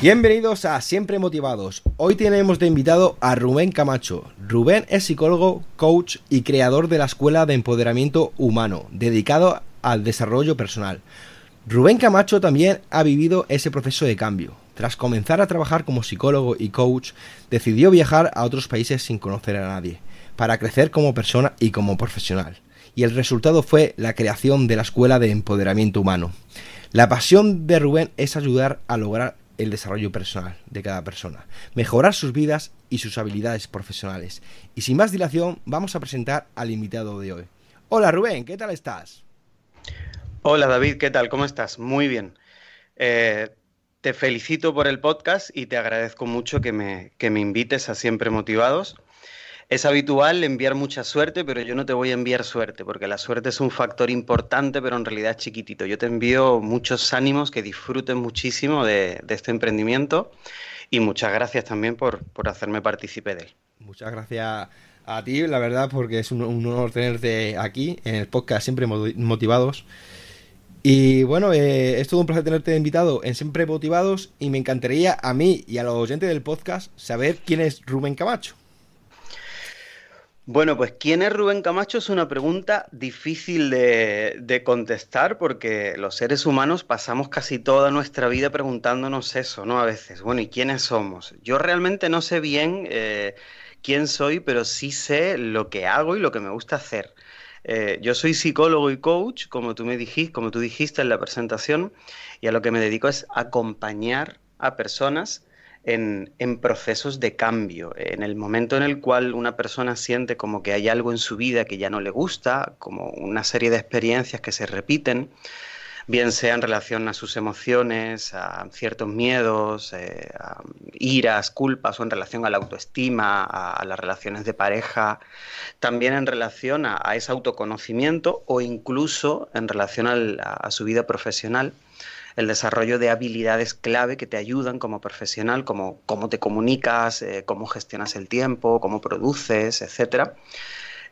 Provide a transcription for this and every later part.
Bienvenidos a Siempre Motivados. Hoy tenemos de invitado a Rubén Camacho. Rubén es psicólogo, coach y creador de la Escuela de Empoderamiento Humano, dedicado al desarrollo personal. Rubén Camacho también ha vivido ese proceso de cambio. Tras comenzar a trabajar como psicólogo y coach, decidió viajar a otros países sin conocer a nadie, para crecer como persona y como profesional. Y el resultado fue la creación de la Escuela de Empoderamiento Humano. La pasión de Rubén es ayudar a lograr el desarrollo personal de cada persona, mejorar sus vidas y sus habilidades profesionales. Y sin más dilación, vamos a presentar al invitado de hoy. Hola Rubén, ¿qué tal estás? Hola David, ¿qué tal? ¿Cómo estás? Muy bien. Eh, te felicito por el podcast y te agradezco mucho que me, que me invites a Siempre Motivados. Es habitual enviar mucha suerte, pero yo no te voy a enviar suerte, porque la suerte es un factor importante, pero en realidad es chiquitito. Yo te envío muchos ánimos, que disfruten muchísimo de, este emprendimiento y muchas gracias también por, hacerme partícipe de él. Muchas gracias a ti, la verdad, porque es un, honor tenerte aquí en el podcast Siempre Motivados. Y bueno, eh, es todo un placer tenerte invitado en Siempre Motivados y me encantaría a mí y a los oyentes del podcast saber quién es Rubén Camacho. Bueno, pues ¿quién es Rubén Camacho? Es una pregunta difícil de, contestar porque los seres humanos pasamos casi toda nuestra vida preguntándonos eso, ¿no? A veces, bueno, ¿y quiénes somos? Yo realmente no sé bien eh, quién soy, pero sí sé lo que hago y lo que me gusta hacer. Eh, yo soy psicólogo y coach, como tú me dijiste, como tú dijiste en la presentación, y a lo que me dedico es acompañar a personas en, procesos de cambio. En el momento en el cual una persona siente como que hay algo en su vida que ya no le gusta, como una serie de experiencias que se repiten, bien sea en relación a sus emociones, a ciertos miedos, eh, a iras, culpas o en relación a la autoestima, a, las relaciones de pareja, también en relación a, ese autoconocimiento o incluso en relación a su vida profesional el desarrollo de habilidades clave que te ayudan como profesional, como cómo te comunicas, eh, cómo gestionas el tiempo, cómo produces, etc.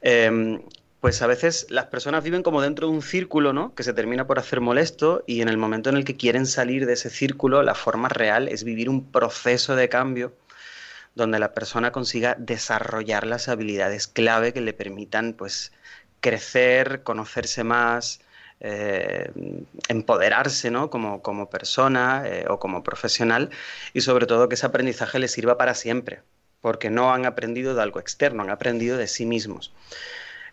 Em, pues a veces las personas viven como dentro de un círculo, ¿no? Que se termina por hacer molesto y en el momento en el que quieren salir de ese círculo, la forma real es vivir un proceso de cambio donde la persona consiga desarrollar las habilidades clave que le permitan, pues, crecer, conocerse más, eh, empoderarse ¿no? como, como persona eh, o como profesional y sobre todo que ese aprendizaje les sirva para siempre, porque no han aprendido de algo externo, han aprendido de sí mismos.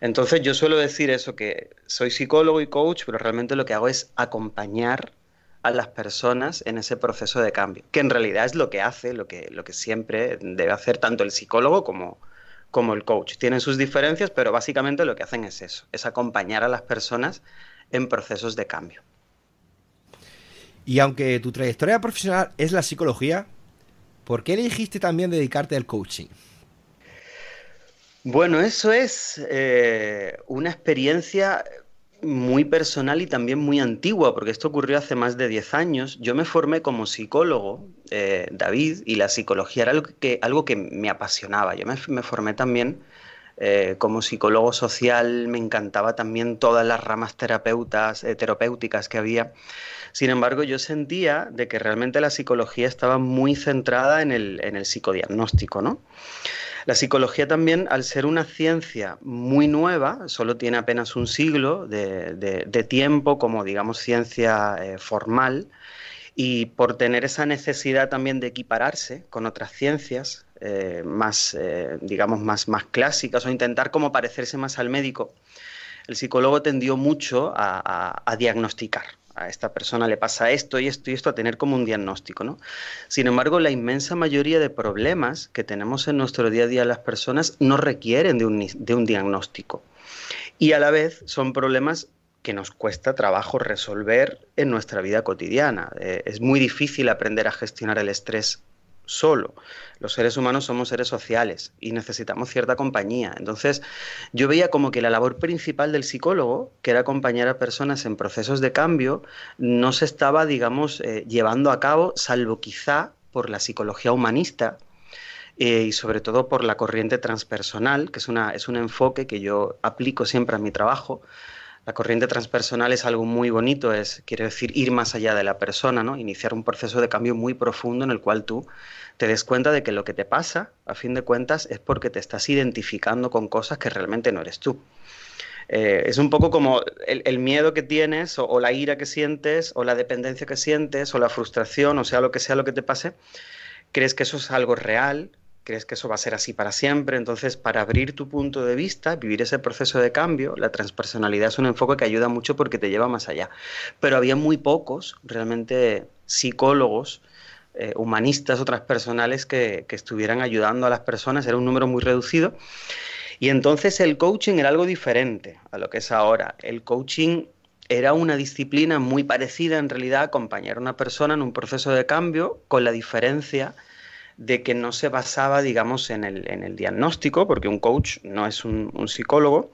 Entonces yo suelo decir eso, que soy psicólogo y coach, pero realmente lo que hago es acompañar a las personas en ese proceso de cambio, que en realidad es lo que hace, lo que, lo que siempre debe hacer tanto el psicólogo como, como el coach. Tienen sus diferencias, pero básicamente lo que hacen es eso, es acompañar a las personas en procesos de cambio. Y aunque tu trayectoria profesional es la psicología, ¿por qué elegiste también dedicarte al coaching? Bueno, eso es eh, una experiencia muy personal y también muy antigua, porque esto ocurrió hace más de 10 años. Yo me formé como psicólogo, eh, David, y la psicología era algo que, algo que me apasionaba. Yo me formé también eh, como psicólogo social me encantaba también todas las ramas terapeutas, eh, terapéuticas que había. Sin embargo, yo sentía de que realmente la psicología estaba muy centrada en el, psicodiagnóstico, ¿no? La psicología también, al ser una ciencia muy nueva, solo tiene apenas un siglo de, tiempo como, digamos, ciencia eh, formal, y por tener esa necesidad también de equipararse con otras ciencias, eh, más, eh, digamos, más, más clásicas o intentar como parecerse más al médico, el psicólogo tendió mucho a, diagnosticar. A esta persona le pasa esto y esto y esto, a tener como un diagnóstico, ¿no? Sin embargo, la inmensa mayoría de problemas que tenemos en nuestro día a día las personas no requieren de un, de un diagnóstico. Y a la vez son problemas que nos cuesta trabajo resolver en nuestra vida cotidiana. Eh, es muy difícil aprender a gestionar el estrés solo. Los seres humanos somos seres sociales y necesitamos cierta compañía. Entonces, yo veía como que la labor principal del psicólogo, que era acompañar a personas en procesos de cambio, no se estaba, digamos, eh, llevando a cabo, salvo quizá por la psicología humanista, eh, y sobre todo por la corriente transpersonal, que es, una, es un enfoque que yo aplico siempre a mi trabajo. La corriente transpersonal es algo muy bonito, es, quiere decir ir más allá de la persona, ¿no? iniciar un proceso de cambio muy profundo en el cual tú te des cuenta de que lo que te pasa, a fin de cuentas, es porque te estás identificando con cosas que realmente no eres tú. Eh, es un poco como el, miedo que tienes o, la ira que sientes o la dependencia que sientes o la frustración o sea lo que sea lo que te pase, crees que eso es algo real, crees que eso va a ser así para siempre. Entonces, para abrir tu punto de vista, vivir ese proceso de cambio, la transpersonalidad es un enfoque que ayuda mucho porque te lleva más allá. Pero había muy pocos realmente psicólogos, eh, humanistas o transpersonales que, que estuvieran ayudando a las personas. Era un número muy reducido. Y entonces el coaching era algo diferente a lo que es ahora. El coaching era una disciplina muy parecida en realidad a acompañar a una persona en un proceso de cambio con la diferencia de que no se basaba, digamos, en el, diagnóstico, porque un coach no es un, psicólogo,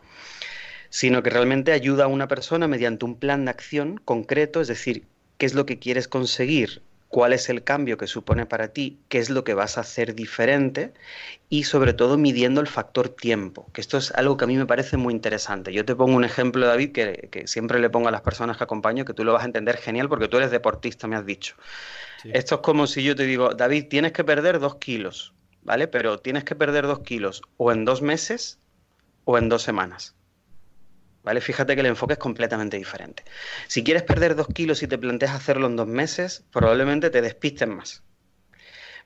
sino que realmente ayuda a una persona mediante un plan de acción concreto, es decir, qué es lo que quieres conseguir, cuál es el cambio que supone para ti, qué es lo que vas a hacer diferente y sobre todo midiendo el factor tiempo, que esto es algo que a mí me parece muy interesante. Yo te pongo un ejemplo, David, que, que siempre le pongo a las personas que acompaño, que tú lo vas a entender genial porque tú eres deportista, me has dicho. Esto es como si yo te digo, David, tienes que perder dos kilos, ¿vale? Pero tienes que perder dos kilos o en dos meses o en dos semanas. ¿Vale? Fíjate que el enfoque es completamente diferente. Si quieres perder dos kilos y te planteas hacerlo en dos meses, probablemente te despisten más.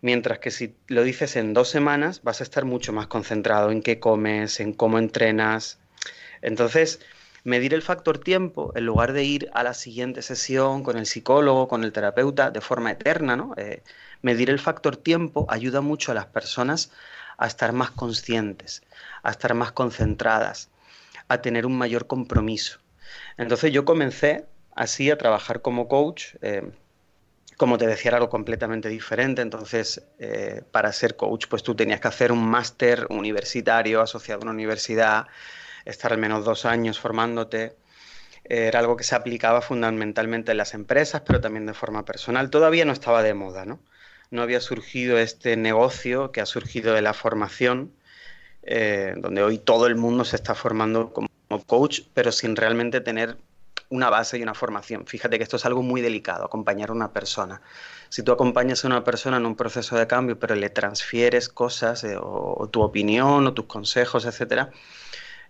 Mientras que si lo dices en dos semanas, vas a estar mucho más concentrado en qué comes, en cómo entrenas. Entonces, medir el factor tiempo en lugar de ir a la siguiente sesión con el psicólogo, con el terapeuta de forma eterna, ¿no? Eh, medir el factor tiempo ayuda mucho a las personas a estar más conscientes, a estar más concentradas, a tener un mayor compromiso. Entonces yo comencé así a trabajar como coach. Eh, como te decía, era algo completamente diferente. Entonces, eh, para ser coach, pues tú tenías que hacer un máster universitario asociado a una universidad, estar al menos dos años formándote. Era algo que se aplicaba fundamentalmente en las empresas, pero también de forma personal. Todavía no estaba de moda, ¿no? No había surgido este negocio que ha surgido de la formación, eh, donde hoy todo el mundo se está formando como coach, pero sin realmente tener una base y una formación. Fíjate que esto es algo muy delicado, acompañar a una persona. Si tú acompañas a una persona en un proceso de cambio, pero le transfieres cosas eh, o, tu opinión o tus consejos, etcétera,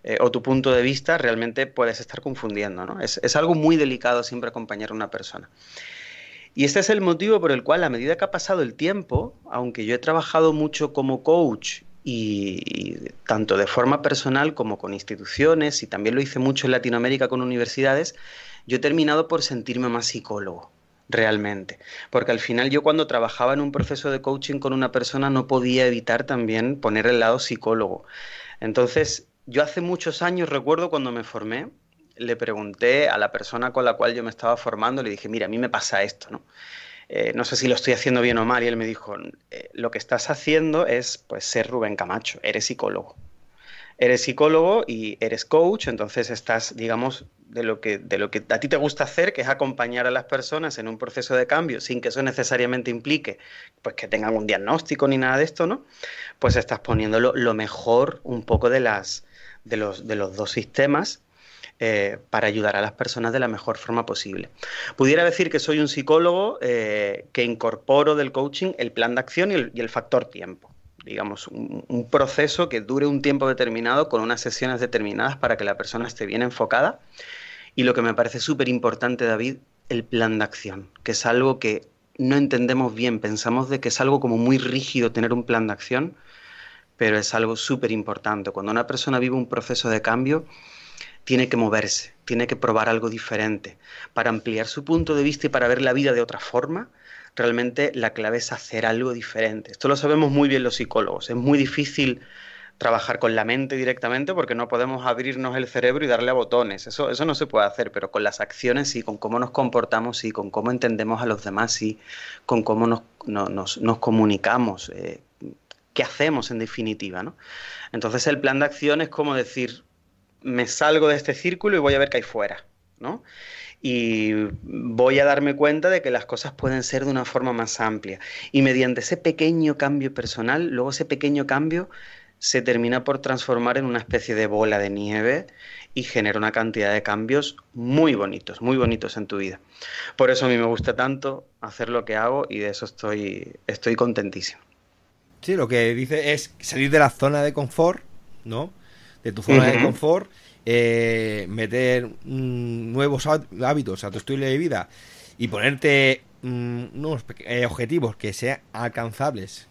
eh, o tu punto de vista, realmente puedes estar confundiendo. ¿no? Es, es, algo muy delicado siempre acompañar a una persona. Y este es el motivo por el cual, a medida que ha pasado el tiempo, aunque yo he trabajado mucho como coach y, tanto de forma personal como con instituciones, y también lo hice mucho en Latinoamérica con universidades, yo he terminado por sentirme más psicólogo realmente. Porque al final yo cuando trabajaba en un proceso de coaching con una persona no podía evitar también poner el lado psicólogo. Entonces, yo hace muchos años, recuerdo cuando me formé, le pregunté a la persona con la cual yo me estaba formando, le dije, mira, a mí me pasa esto, ¿no? Eh, no sé si lo estoy haciendo bien o mal, y él me dijo, eh, lo que estás haciendo es pues ser Rubén Camacho, eres psicólogo. Eres psicólogo y eres coach, entonces estás, digamos, de lo que, de lo que a ti te gusta hacer, que es acompañar a las personas en un proceso de cambio, sin que eso necesariamente implique pues que tengan un diagnóstico ni nada de esto, ¿no? Pues estás poniéndolo lo mejor un poco de las de los, de los dos sistemas eh, para ayudar a las personas de la mejor forma posible. Pudiera decir que soy un psicólogo eh, que incorporo del coaching el plan de acción y el, factor tiempo. Digamos, un, proceso que dure un tiempo determinado con unas sesiones determinadas para que la persona esté bien enfocada. Y lo que me parece súper importante, David, el plan de acción, que es algo que no entendemos bien. Pensamos de que es algo como muy rígido tener un plan de acción, pero es algo súper importante. Cuando una persona vive un proceso de cambio, tiene que moverse, tiene que probar algo diferente. Para ampliar su punto de vista y para ver la vida de otra forma, realmente la clave es hacer algo diferente. Esto lo sabemos muy bien los psicólogos. Es muy difícil trabajar con la mente directamente porque no podemos abrirnos el cerebro y darle a botones. Eso, eso no se puede hacer, pero con las acciones sí, con cómo nos comportamos sí, con cómo entendemos a los demás sí, con cómo nos, nos, comunicamos, eh, qué hacemos en definitiva. ¿no? Entonces el plan de acción es como decir, me salgo de este círculo y voy a ver qué hay fuera. ¿no? y voy a darme cuenta de que las cosas pueden ser de una forma más amplia. Y mediante ese pequeño cambio personal, luego ese pequeño cambio se termina por transformar en una especie de bola de nieve y genera una cantidad de cambios muy bonitos, muy bonitos en tu vida. Por eso a mí me gusta tanto hacer lo que hago y de eso estoy, estoy contentísimo. Sí, lo que dice es salir de la zona de confort, ¿no? De tu zona de confort, eh, meter mm, nuevos hábitos a tu estilo de vida y ponerte mm, unos eh, objetivos que sean alcanzables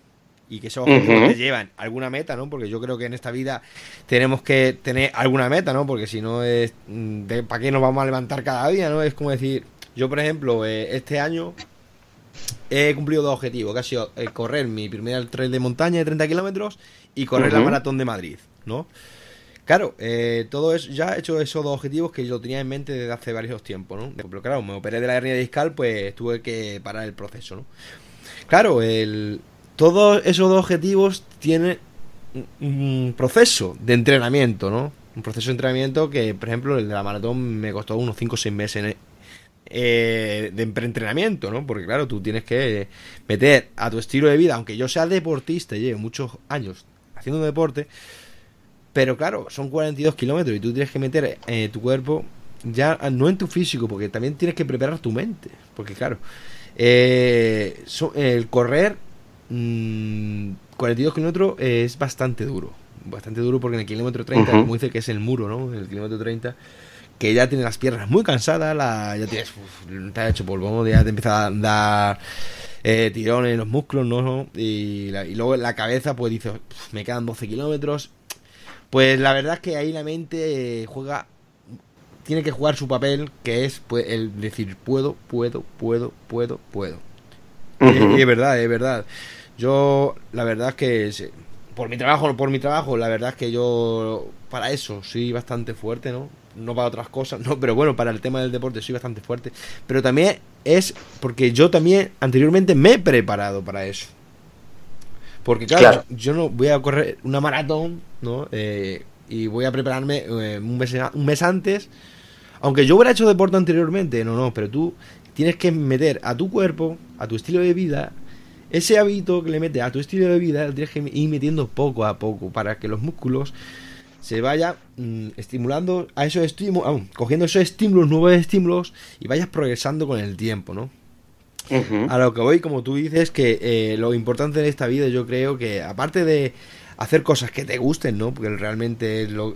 y que esos objetivos te llevan alguna meta, ¿no? Porque yo creo que en esta vida tenemos que tener alguna meta, ¿no? Porque si no es... Mm, ¿Para qué nos vamos a levantar cada día, no? Es como decir, yo por ejemplo, eh, este año he cumplido dos objetivos, que ha sido eh, correr mi primer trail de montaña de 30 kilómetros y correr la maratón de Madrid, ¿no? Claro, eh, todo eso, ya he hecho esos dos objetivos que yo tenía en mente desde hace varios tiempos, ¿no? Pero claro, me operé de la hernia discal, pues tuve que parar el proceso, ¿no? Claro, el, todos esos dos objetivos tienen un proceso de entrenamiento, ¿no? Un proceso de entrenamiento que, por ejemplo, el de la maratón me costó unos 5 o 6 meses eh, de preentrenamiento, ¿no? Porque claro, tú tienes que meter a tu estilo de vida, aunque yo sea deportista y lleve muchos años haciendo deporte, pero claro, son 42 kilómetros y tú tienes que meter eh, tu cuerpo ya no en tu físico, porque también tienes que preparar tu mente. Porque claro, eh, el correr 42 mm, kilómetros es bastante duro. Bastante duro porque en el kilómetro 30, como dice que es el muro, ¿no? En el kilómetro 30, que ya tienes las piernas muy cansadas, la, ya tienes, te ha hecho polvo, ya te empieza a dar eh, tirones en los músculos, ¿no? Y, y luego la cabeza, pues dice, me quedan 12 kilómetros. Pues la verdad es que ahí la mente juega tiene que jugar su papel, que es pues, el decir puedo, puedo, puedo, puedo, puedo. y es verdad, es verdad. Yo, la verdad es que por mi trabajo, por mi trabajo, la verdad es que yo para eso soy bastante fuerte, ¿no? No para otras cosas, no, pero bueno, para el tema del deporte soy bastante fuerte. Pero también es porque yo también anteriormente me he preparado para eso. Porque claro, yo no voy a correr una maratón, ¿no? Eh, y voy a prepararme eh, un, mes, un mes antes. Aunque yo hubiera hecho deporte anteriormente, no, no, pero tú tienes que meter a tu cuerpo, a tu estilo de vida, ese hábito que le metes a tu estilo de vida, lo tienes que ir metiendo poco a poco para que los músculos se vayan mm, estimulando a esos estímulos, cogiendo esos estímulos, nuevos estímulos y vayas progresando con el tiempo, ¿no? A lo que voy, como tú dices, que eh, lo importante de esta vida yo creo que aparte de hacer cosas que te gusten, ¿no? Porque realmente lo,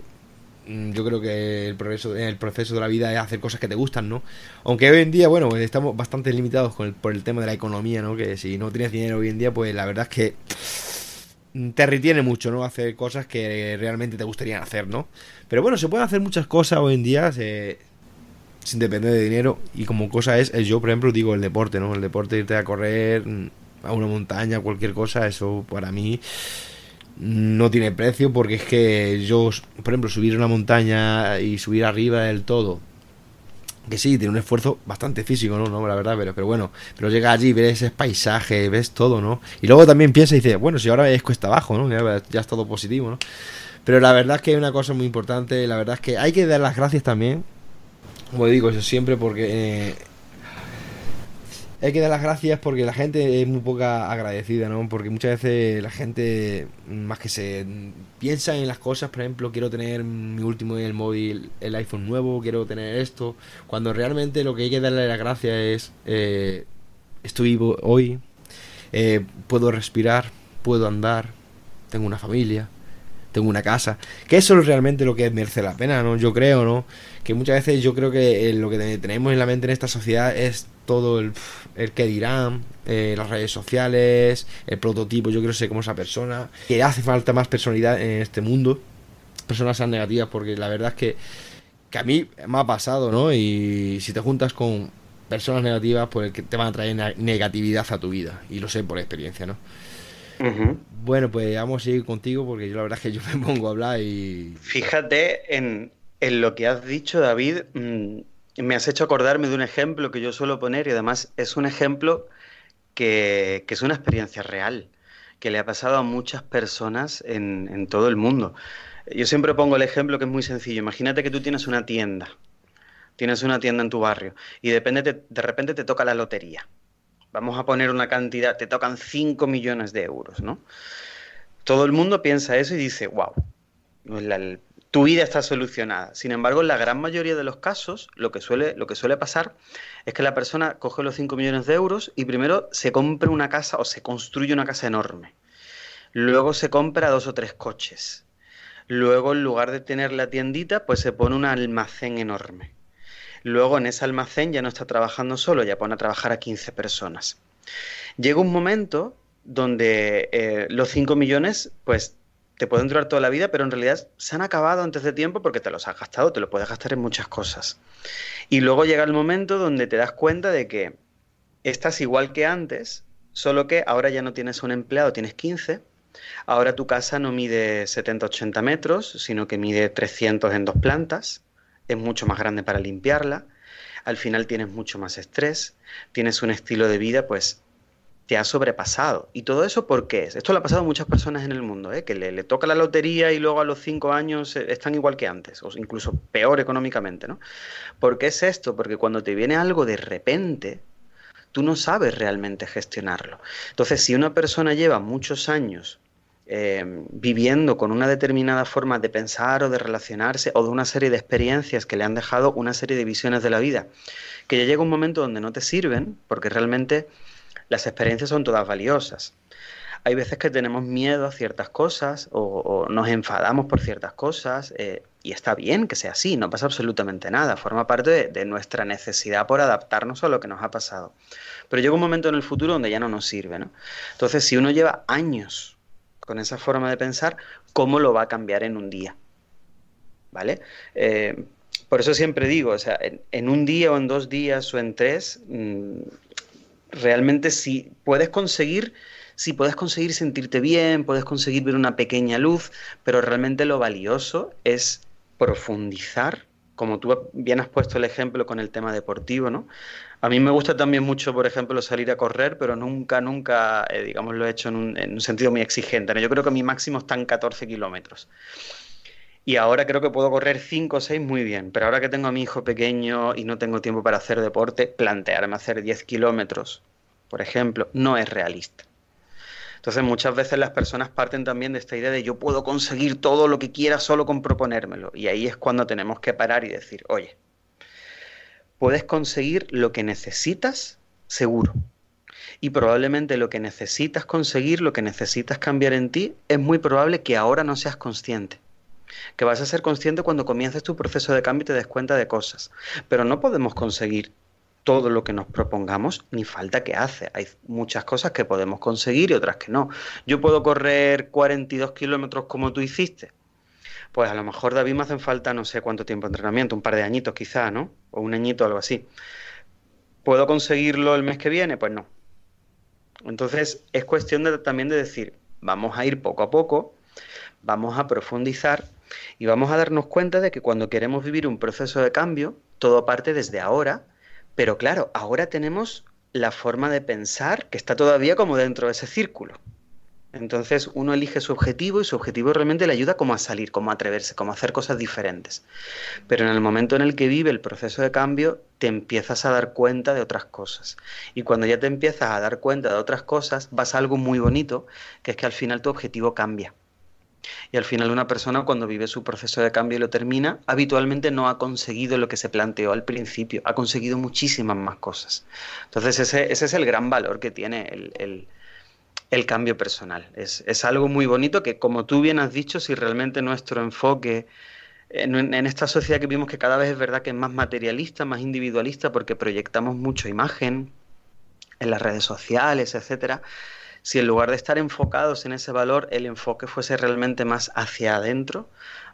Mm, yo creo que el progreso, el proceso de la vida es hacer cosas que te gustan, ¿no? Aunque hoy en día, bueno, estamos bastante limitados con por el tema de la economía, ¿no? Que si no tienes dinero hoy en día, pues la verdad es que te retiene mucho, ¿no? Hacer cosas que realmente te gustaría hacer, ¿no? Pero bueno, se pueden hacer muchas cosas hoy en día sin depender de dinero. Y como cosa es, yo, por ejemplo, digo el deporte, ¿no? El deporte, irte a correr mm, a una montaña, cualquier cosa, eso para mí no tiene precio porque es que yo, por ejemplo, subir una montaña y subir arriba del todo, que sí, tiene un esfuerzo bastante físico, ¿no? no la verdad, pero, pero bueno, pero llega allí, ves ese paisaje, ves todo, ¿no? Y luego también piensa y dice, bueno, si ahora es cuesta abajo, ¿no? Ya, ya es todo positivo, ¿no? Pero la verdad es que hay una cosa muy importante, la verdad es que hay que dar las gracias también, como digo eso siempre, porque eh, hay que dar las gracias porque la gente es muy poca agradecida, ¿no? Porque muchas veces la gente, más que se piensa en las cosas, por ejemplo, quiero tener mi último el móvil, el iPhone nuevo, quiero tener esto, cuando realmente lo que hay que darle las gracias es, eh, estoy vivo hoy, eh, puedo respirar, puedo andar, tengo una familia, tengo una casa, que eso es realmente lo que merece la pena, ¿no? Yo creo, ¿no? Que muchas veces yo creo que eh, lo que tenemos en la mente en esta sociedad es todo el, el que dirán, eh, las redes sociales, el prototipo, yo quiero ser como esa persona, que hace falta más personalidad en este mundo, personas sean negativas, porque la verdad es que, que a mí me ha pasado, ¿no? Y si te juntas con personas negativas, pues te van a traer negatividad a tu vida, y lo sé por experiencia, ¿no? Bueno, pues vamos a ir contigo porque yo la verdad es que yo me pongo a hablar y... Fíjate en, lo que has dicho, David. Mm, me has hecho acordarme de un ejemplo que yo suelo poner y además es un ejemplo que, es una experiencia real, que le ha pasado a muchas personas en, en todo el mundo. Yo siempre pongo el ejemplo que es muy sencillo. Imagínate que tú tienes una tienda, tienes una tienda en tu barrio y depende de repente te toca la lotería vamos a poner una cantidad, te tocan 5 millones de euros, ¿no? Todo el mundo piensa eso y dice, wow, tu vida está solucionada. Sin embargo, en la gran mayoría de los casos, lo que suele, lo que suele pasar es que la persona coge los 5 millones de euros y primero se compra una casa o se construye una casa enorme. Luego se compra dos o tres coches. Luego, en lugar de tener la tiendita, pues se pone un almacén enorme. Luego en ese almacén ya no está trabajando solo, ya pone a trabajar a 15 personas. Llega un momento donde eh, los 5 millones, pues te pueden durar toda la vida, pero en realidad se han acabado antes de tiempo porque te los has gastado, te lo puedes gastar en muchas cosas. Y luego llega el momento donde te das cuenta de que estás igual que antes, solo que ahora ya no tienes un empleado, tienes 15. Ahora tu casa no mide 70-80 metros, sino que mide 300 en dos plantas es mucho más grande para limpiarla, al final tienes mucho más estrés, tienes un estilo de vida pues te ha sobrepasado. ¿Y todo eso por qué es? Esto le ha pasado a muchas personas en el mundo, ¿eh? que le, toca la lotería y luego a los cinco años eh, están igual que antes, o incluso peor económicamente. ¿no? ¿Por qué es esto? Porque cuando te viene algo de repente, tú no sabes realmente gestionarlo. Entonces, si una persona lleva muchos años eh, viviendo con una determinada forma de pensar o de relacionarse o de una serie de experiencias que le han dejado una serie de visiones de la vida, que ya llega un momento donde no te sirven, porque realmente las experiencias son todas valiosas. Hay veces que tenemos miedo a ciertas cosas o, nos enfadamos por ciertas cosas eh, y está bien que sea así, no pasa absolutamente nada, forma parte de, nuestra necesidad por adaptarnos a lo que nos ha pasado. Pero llega un momento en el futuro donde ya no nos sirve. Entonces, si uno lleva años con esa forma de pensar, cómo lo va a cambiar en un día. ¿Vale? Eh, por eso siempre digo, o sea, en, un día o en dos días o en tres, mm, realmente si puedes conseguir, si puedes conseguir sentirte bien, puedes conseguir ver una pequeña luz, pero realmente lo valioso es profundizar, como tú bien has puesto el ejemplo con el tema deportivo, ¿no? A mí me gusta también mucho, por ejemplo, salir a correr, pero nunca, nunca, eh, digamos, lo he hecho en un, sentido muy exigente. Yo creo que mi máximo está en 14 kilómetros. Y ahora creo que puedo correr 5 o 6 muy bien, pero ahora que tengo a mi hijo pequeño y no tengo tiempo para hacer deporte, plantearme hacer 10 kilómetros, por ejemplo, no es realista. Entonces muchas veces las personas parten también de esta idea de yo puedo conseguir todo lo que quiera solo con proponérmelo. Y ahí es cuando tenemos que parar y decir, oye, puedes conseguir lo que necesitas seguro. Y probablemente lo que necesitas conseguir, lo que necesitas cambiar en ti, es muy probable que ahora no seas consciente. Que vas a ser consciente cuando comiences tu proceso de cambio y te des cuenta de cosas. Pero no podemos conseguir todo lo que nos propongamos, ni falta que hace. Hay muchas cosas que podemos conseguir y otras que no. Yo puedo correr 42 kilómetros como tú hiciste, pues a lo mejor David me hacen falta no sé cuánto tiempo de entrenamiento, un par de añitos quizá, ¿no? O un añito, algo así. ¿Puedo conseguirlo el mes que viene? Pues no. Entonces es cuestión también de decir, vamos a ir poco a poco, vamos a profundizar y vamos a darnos cuenta de que cuando queremos vivir un proceso de cambio, todo parte desde ahora, pero claro, ahora tenemos la forma de pensar que está todavía como dentro de ese círculo. Entonces uno elige su objetivo y su objetivo realmente le ayuda como a salir, como a atreverse, como a hacer cosas diferentes. Pero en el momento en el que vive el proceso de cambio, te empiezas a dar cuenta de otras cosas. Y cuando ya te empiezas a dar cuenta de otras cosas, vas a algo muy bonito, que es que al final tu objetivo cambia. Y al final una persona cuando vive su proceso de cambio y lo termina, habitualmente no ha conseguido lo que se planteó al principio, ha conseguido muchísimas más cosas. Entonces ese, es el gran valor que tiene el el cambio personal. Es, algo muy bonito que, como tú bien has dicho, si realmente nuestro enfoque en, esta sociedad que vimos que cada vez es verdad que es más materialista, más individualista, porque proyectamos mucho imagen en las redes sociales, etcétera, si en lugar de estar enfocados en ese valor, el enfoque fuese realmente más hacia adentro,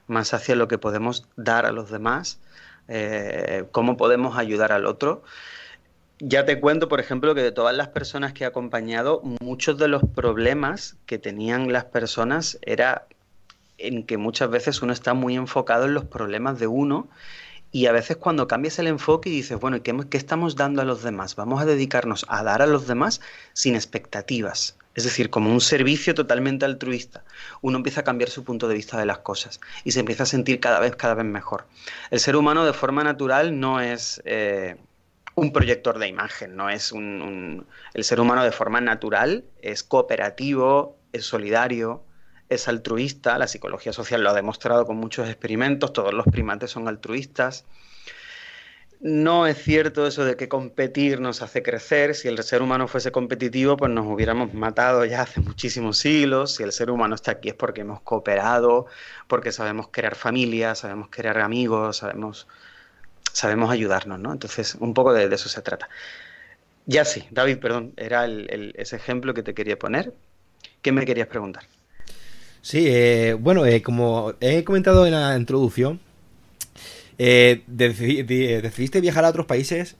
más hacia lo que podemos dar a los demás, eh, cómo podemos ayudar al otro, Ya te cuento, por ejemplo, que de todas las personas que he acompañado, muchos de los problemas que tenían las personas era en que muchas veces uno está muy enfocado en los problemas de uno y a veces cuando cambias el enfoque y dices, bueno, ¿qué, ¿qué, estamos dando a los demás? Vamos a dedicarnos a dar a los demás sin expectativas. Es decir, como un servicio totalmente altruista. Uno empieza a cambiar su punto de vista de las cosas y se empieza a sentir cada vez, cada vez mejor. El ser humano de forma natural no es eh, un proyector de imagen, no es un, El ser humano de forma natural es cooperativo, es solidario, es altruista. La psicología social lo ha demostrado con muchos experimentos. Todos los primates son altruistas. No es cierto eso de que competir nos hace crecer. Si el ser humano fuese competitivo, pues nos hubiéramos matado ya hace muchísimos siglos. Si el ser humano está aquí es porque hemos cooperado, porque sabemos crear familia, sabemos crear amigos, sabemos, sabemos ayudarnos, ¿no? Entonces, un poco de, eso se trata. Ya sí, David, perdón, era ese ejemplo que te quería poner. ¿Qué me querías preguntar? Sí, eh, bueno, eh, como he comentado en la introducción, eh, decidiste viajar a otros países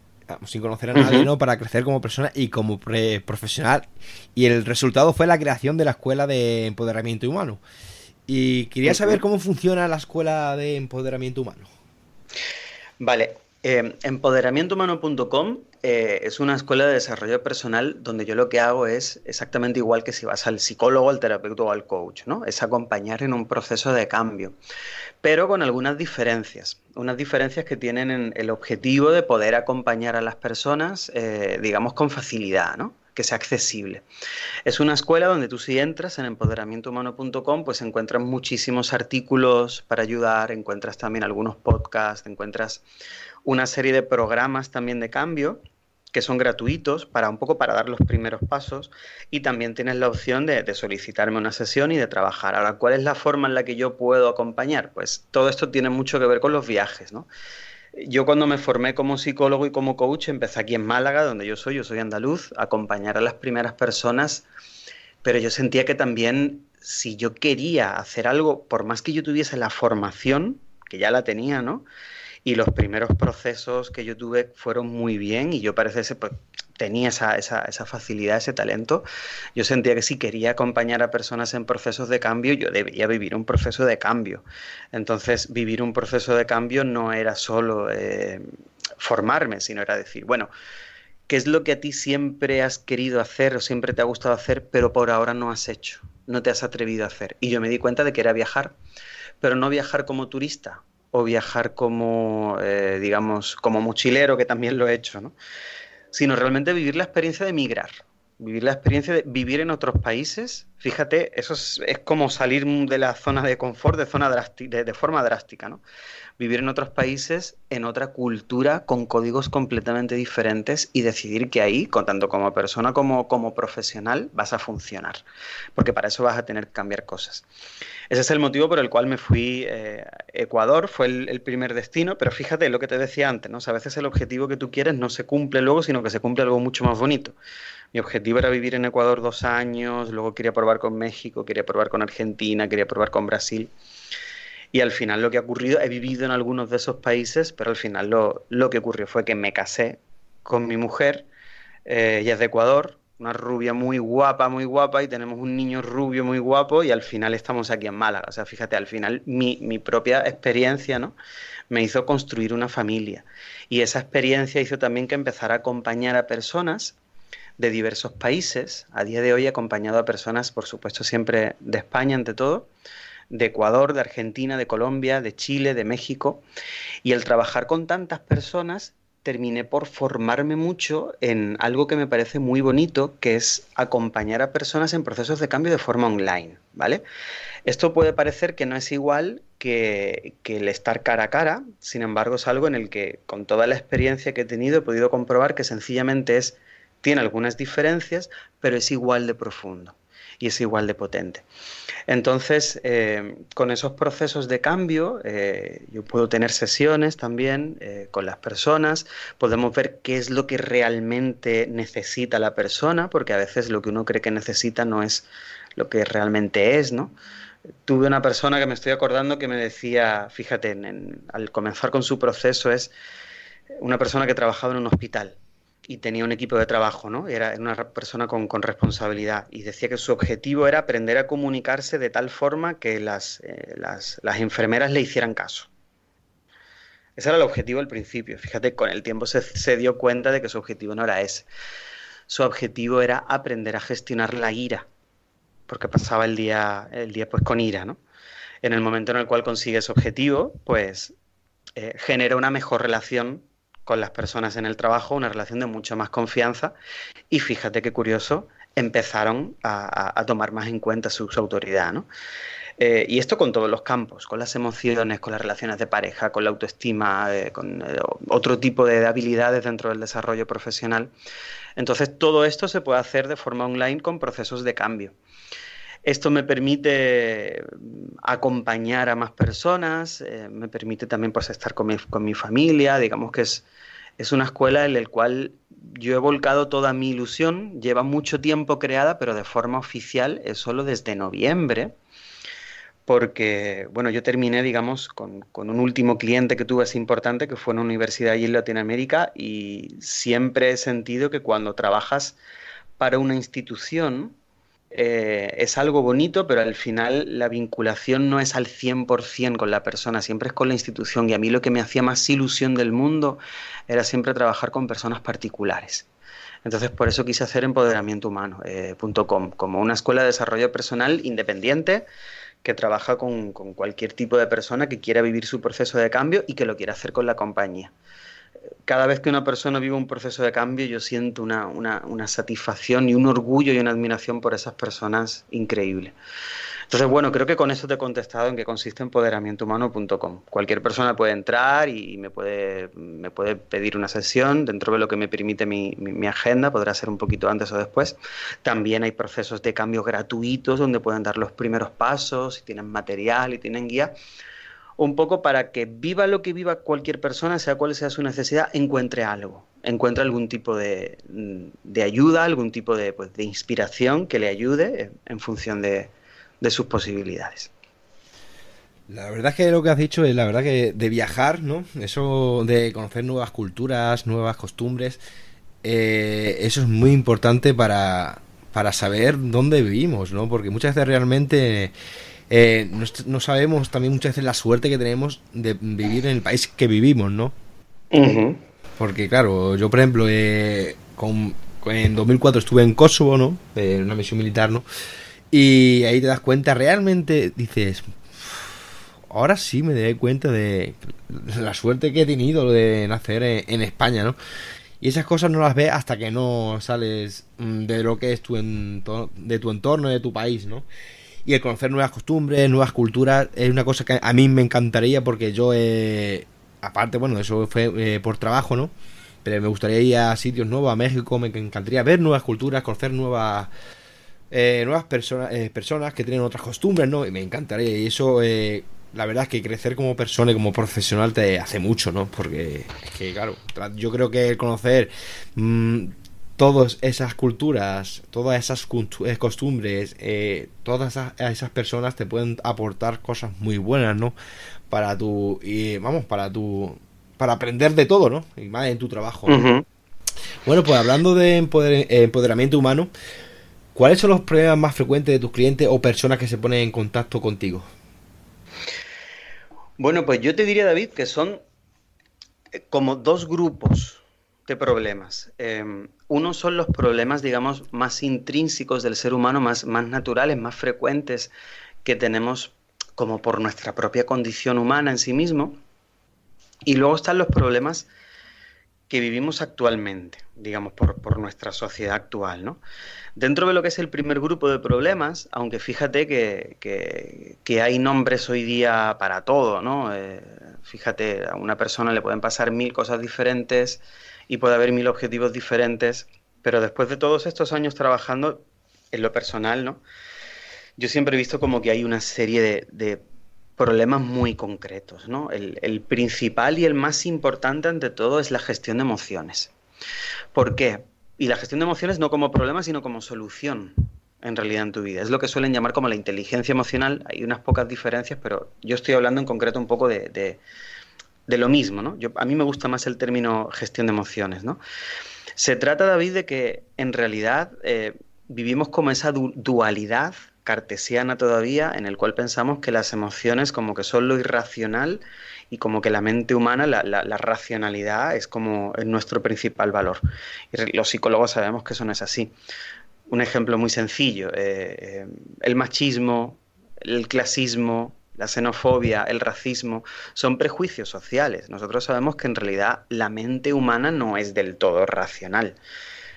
sin conocer a nadie, ¿no? Para crecer como persona y como profesional. Y el resultado fue la creación de la Escuela de Empoderamiento Humano. Y quería saber cómo funciona la Escuela de Empoderamiento Humano. Vale, eh, empoderamientohumano.com es una escuela de desarrollo personal donde yo lo que hago es exactamente igual que si vas al psicólogo, al terapeuta o al coach, ¿no? Es acompañar en un proceso de cambio, pero con algunas diferencias. Unas diferencias que tienen el objetivo de poder acompañar a las personas, eh, digamos, con facilidad, ¿no? que sea accesible. Es una escuela donde tú si entras en empoderamientohumano.com pues encuentras muchísimos artículos para ayudar, encuentras también algunos podcasts, encuentras una serie de programas también de cambio que son gratuitos para un poco para dar los primeros pasos y también tienes la opción de, solicitarme una sesión y de trabajar. Ahora, ¿cuál es la forma en la que yo puedo acompañar? Pues todo esto tiene mucho que ver con los viajes, ¿no? Yo cuando me formé como psicólogo y como coach empecé aquí en Málaga, donde yo soy, yo soy andaluz, a acompañar a las primeras personas, pero yo sentía que también si yo quería hacer algo, por más que yo tuviese la formación, que ya la tenía, ¿no? Y los primeros procesos que yo tuve fueron muy bien y yo parece que pues, tenía esa, esa, facilidad, ese talento. Yo sentía que si quería acompañar a personas en procesos de cambio, yo debía vivir un proceso de cambio. Entonces, vivir un proceso de cambio no era solo eh, formarme, sino era decir, bueno, ¿qué es lo que a ti siempre has querido hacer o siempre te ha gustado hacer, pero por ahora no has hecho? No te has atrevido a hacer. Y yo me di cuenta de que era viajar, pero no viajar como turista, o viajar como, eh, digamos, como mochilero, que también lo he hecho, ¿no? sino realmente vivir la experiencia de migrar, vivir la experiencia de vivir en otros países. Fíjate, eso es, como salir de la zona de confort de, zona de, de forma drástica, ¿no? Vivir en otros países, en otra cultura, con códigos completamente diferentes y decidir que ahí, tanto como persona como como profesional, vas a funcionar. Porque para eso vas a tener que cambiar cosas. Ese es el motivo por el cual me fui eh, Ecuador, fue el, primer destino, pero fíjate lo que te decía antes, ¿no? a veces el objetivo que tú quieres no se cumple luego, sino que se cumple algo mucho más bonito. Mi objetivo era vivir en Ecuador dos años, luego quería probar con México, quería probar con Argentina, quería probar con Brasil. Y al final lo que ha ocurrido, he vivido en algunos de esos países, pero al final lo, lo que ocurrió fue que me casé con mi mujer, eh, ella es de Ecuador, una rubia muy guapa, muy guapa, y tenemos un niño rubio muy guapo, y al final estamos aquí en Málaga. O sea, fíjate, al final mi, mi propia experiencia, ¿no? Me hizo construir una familia. Y esa experiencia hizo también que empezara a acompañar a personas de diversos países. A día de hoy he acompañado a personas, por supuesto, siempre de España ante todo, de Ecuador, de Argentina, de Colombia, de Chile, de México. Y el trabajar con tantas personas terminé por formarme mucho en algo que me parece muy bonito, que es acompañar a personas en procesos de cambio de forma online, ¿vale? Esto puede parecer que no es igual que, que, el estar cara a cara, sin embargo es algo en el que con toda la experiencia que he tenido he podido comprobar que sencillamente es, tiene algunas diferencias, pero es igual de profundo y es igual de potente. Entonces, eh, con esos procesos de cambio, eh, yo puedo tener sesiones también eh, con las personas, podemos ver qué es lo que realmente necesita la persona, porque a veces lo que uno cree que necesita no es lo que realmente es, ¿no? Tuve una persona que me estoy acordando que me decía, fíjate, al comenzar con su proceso es una persona que trabajaba en un hospital y tenía un equipo de trabajo, ¿no? Era una persona con, responsabilidad y decía que su objetivo era aprender a comunicarse de tal forma que las, eh, las, enfermeras le hicieran caso. Ese era el objetivo al principio. Fíjate, con el tiempo se, se, dio cuenta de que su objetivo no era ese. Su objetivo era aprender a gestionar la ira, porque pasaba el día, el día pues con ira, ¿no? En el momento en el cual consigue ese objetivo, pues eh, genera una mejor relación con las personas en el trabajo, una relación de mucha más confianza. Y fíjate qué curioso, empezaron a, tomar más en cuenta su, autoridad, ¿no? Eh, y esto con todos los campos, con las emociones, con las relaciones de pareja, con la autoestima, eh, con eh, otro tipo de habilidades dentro del desarrollo profesional. Entonces, todo esto se puede hacer de forma online con procesos de cambio. Esto me permite mm, acompañar a más personas, eh, me permite también pues, estar con mi, familia, digamos que es, es una escuela en la cual yo he volcado toda mi ilusión, lleva mucho tiempo creada, pero de forma oficial es solo desde noviembre, porque, bueno, yo terminé, digamos, con, con, un último cliente que tuve así importante, que fue una universidad allí en Latinoamérica, y siempre he sentido que cuando trabajas para una institución, eh, es algo bonito, pero al final la vinculación no es al 100% con la persona, siempre es con la institución. Y a mí lo que me hacía más ilusión del mundo era siempre trabajar con personas particulares. Entonces, por eso quise hacer empoderamientohumano.com, eh, como una escuela de desarrollo personal independiente que trabaja con cualquier tipo de persona que quiera vivir su proceso de cambio y que lo quiera hacer con la compañía cada vez que una persona vive un proceso de cambio, yo siento una, satisfacción y un orgullo y una admiración por esas personas increíble. Entonces, bueno, creo que con eso te he contestado en qué consiste empoderamientohumano.com. Cualquier persona puede entrar y me puede, me puede pedir una sesión dentro de lo que me permite mi, mi, agenda, podrá ser un poquito antes o después. También hay procesos de cambio gratuitos donde pueden dar los primeros pasos, y tienen material y tienen guía un poco para que viva lo que viva cualquier persona, sea cual sea su necesidad, encuentre algo, encuentre algún tipo de, ayuda, algún tipo de, pues, de, inspiración que le ayude en, función de, sus posibilidades. La verdad es que lo que has dicho es la verdad que de viajar, ¿no? Eso de conocer nuevas culturas, nuevas costumbres, eh, eso es muy importante para, para saber dónde vivimos, ¿no? Porque muchas veces realmente eh, no, sabemos también muchas veces la suerte que tenemos de vivir en el país que vivimos, ¿no? Porque claro, yo por ejemplo, eh, en 2004 estuve en Kosovo, ¿no? En una misión militar, ¿no? Y ahí te das cuenta, realmente dices, ahora sí me doy cuenta de la suerte que he tenido de nacer en, España, ¿no? Y esas cosas no las ves hasta que no sales mm, de lo que es tu, de tu entorno, de tu país, ¿no? Y el conocer nuevas costumbres, nuevas culturas, es una cosa que a mí me encantaría porque yo, eh, aparte, bueno, eso fue eh, por trabajo, ¿no? Pero me gustaría ir a sitios nuevos, a México, me encantaría ver nuevas culturas, conocer nuevas eh, nuevas personas personas que tienen otras costumbres, ¿no? Y me encantaría. Y eso, la verdad es que crecer como persona y como profesional te hace mucho, ¿no? Porque es que, claro, yo creo que el conocer... Mm, todas esas culturas, todas esas eh, costumbres, eh, todas esas, personas te pueden aportar cosas muy buenas, ¿no? Para tu, y vamos, para tu, para aprender de todo, ¿no? Y más en tu trabajo. Bueno, pues hablando de empoderamiento humano, ¿cuáles son los problemas más frecuentes de tus clientes o personas que se ponen en contacto contigo? Bueno, pues yo te diría, David, que son eh, como dos grupos de problemas. Em, uno son los problemas, digamos, más intrínsecos del ser humano, más, más naturales, más frecuentes que tenemos como por nuestra propia condición humana en sí mismo. Y luego están los problemas que vivimos actualmente, digamos, por, nuestra sociedad actual, ¿no? Dentro de lo que es el primer grupo de problemas, aunque fíjate que, que, hay nombres hoy día para todo, ¿no? Eh, fíjate, a una persona le pueden pasar mil cosas diferentes, y puede haber mil objetivos diferentes, pero después de todos estos años trabajando en lo personal, ¿no? Yo siempre he visto como que hay una serie de, problemas muy concretos, ¿no? El, principal y el más importante ante todo es la gestión de emociones. ¿Por qué? Y la gestión de emociones no como problema, sino como solución en realidad en tu vida. Es lo que suelen llamar como la inteligencia emocional. Hay unas pocas diferencias, pero yo estoy hablando en concreto un poco de, de lo mismo, ¿no? A mí me gusta más el término gestión de emociones, ¿no? Se trata, David, de que en realidad eh, vivimos como esa dualidad cartesiana todavía, en el cual pensamos que las emociones como que son lo irracional y como que la mente humana, la, racionalidad es como nuestro principal valor. Y los psicólogos sabemos que eso no es así. Un ejemplo muy sencillo, eh, eh, el machismo, el clasismo, la xenofobia, el racismo, son prejuicios sociales. Nosotros sabemos que en realidad la mente humana no es del todo racional.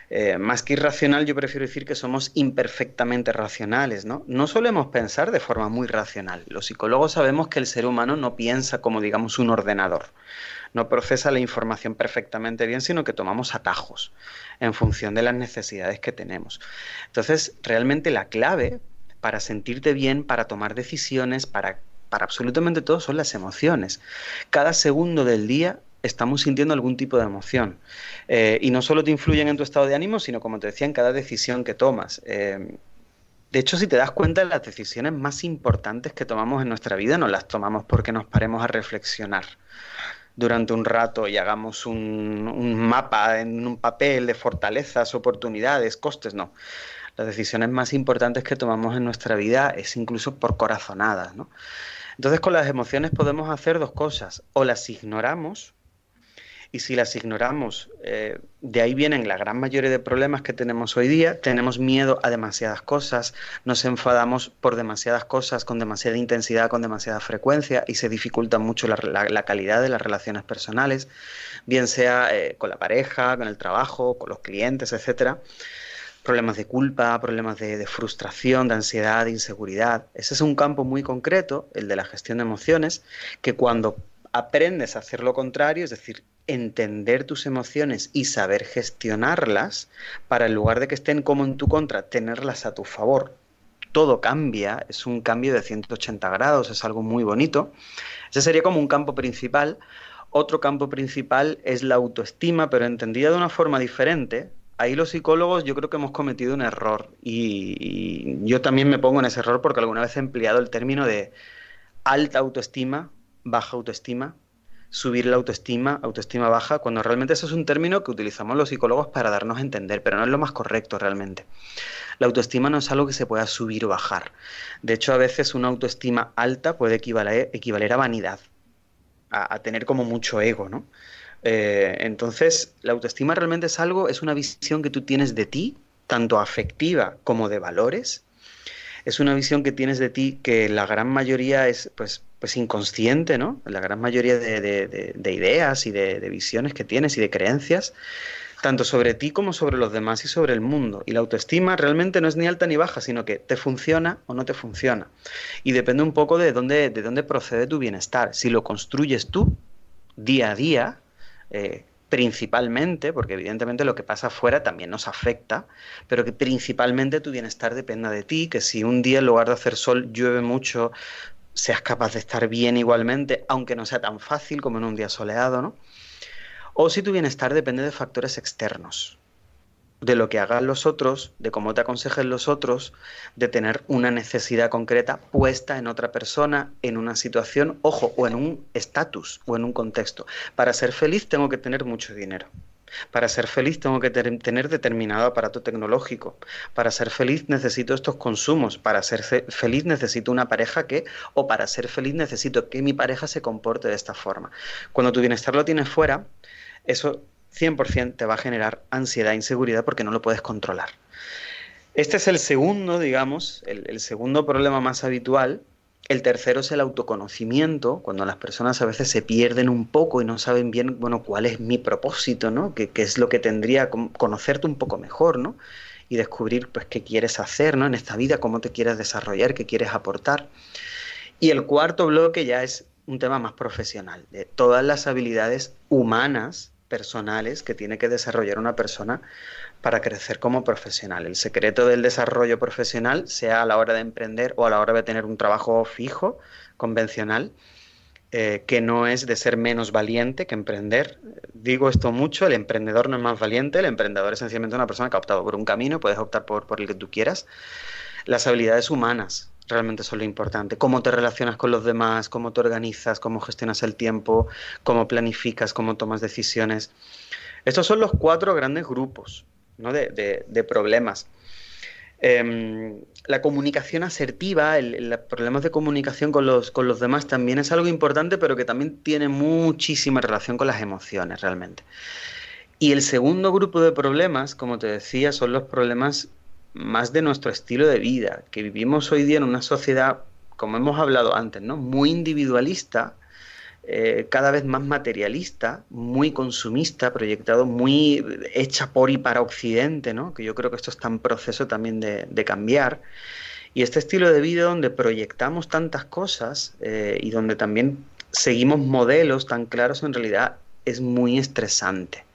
Eh, más que irracional, yo prefiero decir que somos imperfectamente racionales, ¿no? No solemos pensar de forma muy racional. Los psicólogos sabemos que el ser humano no piensa como, digamos, un ordenador. No procesa la información perfectamente bien, sino que tomamos atajos en función de las necesidades que tenemos. Entonces, realmente la clave para sentirte bien, para tomar decisiones, para, para absolutamente todo son las emociones. Cada segundo del día estamos sintiendo algún tipo de emoción. Eh, y no solo te influyen en tu estado de ánimo, sino, como te decía, en cada decisión que tomas. Eh, de hecho, si te das cuenta, las decisiones más importantes que tomamos en nuestra vida no las tomamos porque nos paremos a reflexionar durante un rato y hagamos un, un mapa en un papel de fortalezas, oportunidades, costes, no. Las decisiones más importantes que tomamos en nuestra vida es incluso por corazonadas, ¿no? Entonces con las emociones podemos hacer dos cosas, o las ignoramos y si las ignoramos, eh, de ahí vienen la gran mayoría de problemas que tenemos hoy día. Tenemos miedo a demasiadas cosas, nos enfadamos por demasiadas cosas, con demasiada intensidad, con demasiada frecuencia y se dificulta mucho la, calidad de las relaciones personales, bien sea eh, con la pareja, con el trabajo, con los clientes, etcétera problemas de culpa, problemas de, frustración, de ansiedad, de inseguridad. Ese es un campo muy concreto, el de la gestión de emociones, que cuando aprendes a hacer lo contrario, es decir, entender tus emociones y saber gestionarlas para en lugar de que estén como en tu contra, tenerlas a tu favor. Todo cambia, es un cambio de 180 grados, es algo muy bonito. Ese sería como un campo principal. Otro campo principal es la autoestima, pero entendida de una forma diferente. Ahí los psicólogos yo creo que hemos cometido un error y, yo también me pongo en ese error porque alguna vez he empleado el término de alta autoestima, baja autoestima, subir la autoestima, autoestima baja, cuando realmente eso es un término que utilizamos los psicólogos para darnos a entender, pero no es lo más correcto realmente. La autoestima no es algo que se pueda subir o bajar. De hecho, a veces una autoestima alta puede equivaler, a vanidad, a, tener como mucho ego, ¿no? Eh, entonces, la autoestima realmente es algo, es una visión que tú tienes de ti, tanto afectiva como de valores. Es una visión que tienes de ti que la gran mayoría es, pues, pues inconsciente, ¿no? La gran mayoría de, ideas y de, visiones que tienes y de creencias, tanto sobre ti como sobre los demás y sobre el mundo. Y la autoestima realmente no es ni alta ni baja, sino que te funciona o no te funciona. Y depende un poco de dónde, de dónde procede tu bienestar. Si lo construyes tú día a día, eh, principalmente, porque evidentemente lo que pasa afuera también nos afecta, pero que principalmente tu bienestar dependa de ti, que si un día en lugar de hacer sol llueve mucho, seas capaz de estar bien igualmente, aunque no sea tan fácil como en un día soleado, ¿no? O si tu bienestar depende de factores externos, de lo que hagan los otros, de cómo te aconsejen los otros, de tener una necesidad concreta puesta en otra persona, en una situación, ojo, o en un estatus o en un contexto. Para ser feliz tengo que tener mucho dinero. Para ser feliz tengo que tener determinado aparato tecnológico. Para ser feliz necesito estos consumos. Para ser feliz necesito una pareja que, o para ser feliz necesito que mi pareja se comporte de esta forma. Cuando tu bienestar lo tienes fuera, eso 100% te va a generar ansiedad e inseguridad porque no lo puedes controlar. Este es el segundo, digamos, el segundo problema más habitual el tercero es el autoconocimiento, cuando las personas a veces se pierden un poco y no saben bien, bueno, cuál es mi propósito, ¿no? ¿Qué, es lo que tendría, conocerte un poco mejor, ¿no? Y descubrir, pues, qué quieres hacer, ¿no? En esta vida, cómo te quieres desarrollar, qué quieres aportar. Y el cuarto bloque ya es un tema más profesional, de todas las habilidades humanas, personales, que tiene que desarrollar una persona para crecer como profesional. El secreto del desarrollo profesional, sea a la hora de emprender o a la hora de tener un trabajo fijo, convencional, eh, que no es de ser menos valiente que emprender. Digo esto mucho, el emprendedor no es más valiente, el emprendedor es sencillamente una persona que ha optado por un camino, puedes optar por, por el que tú quieras. Las habilidades humanas, realmente son lo importante. Cómo te relacionas con los demás, cómo te organizas, cómo gestionas el tiempo, cómo planificas, cómo tomas decisiones. Estos son los cuatro grandes grupos de, problemas. Em, la comunicación asertiva, el, problemas de comunicación con los, con los demás también es algo importante, pero que también tiene muchísima relación con las emociones realmente. Y el segundo grupo de problemas, como te decía, son los problemas más de nuestro estilo de vida, que vivimos hoy día en una sociedad, como hemos hablado antes, ¿no? muy individualista, eh, cada vez más materialista, muy consumista, proyectado muy hecha por y para Occidente, ¿no? que yo creo que esto está en proceso también de, cambiar. Y este estilo de vida donde proyectamos tantas cosas eh, y donde también seguimos modelos tan claros, en realidad es muy estresante.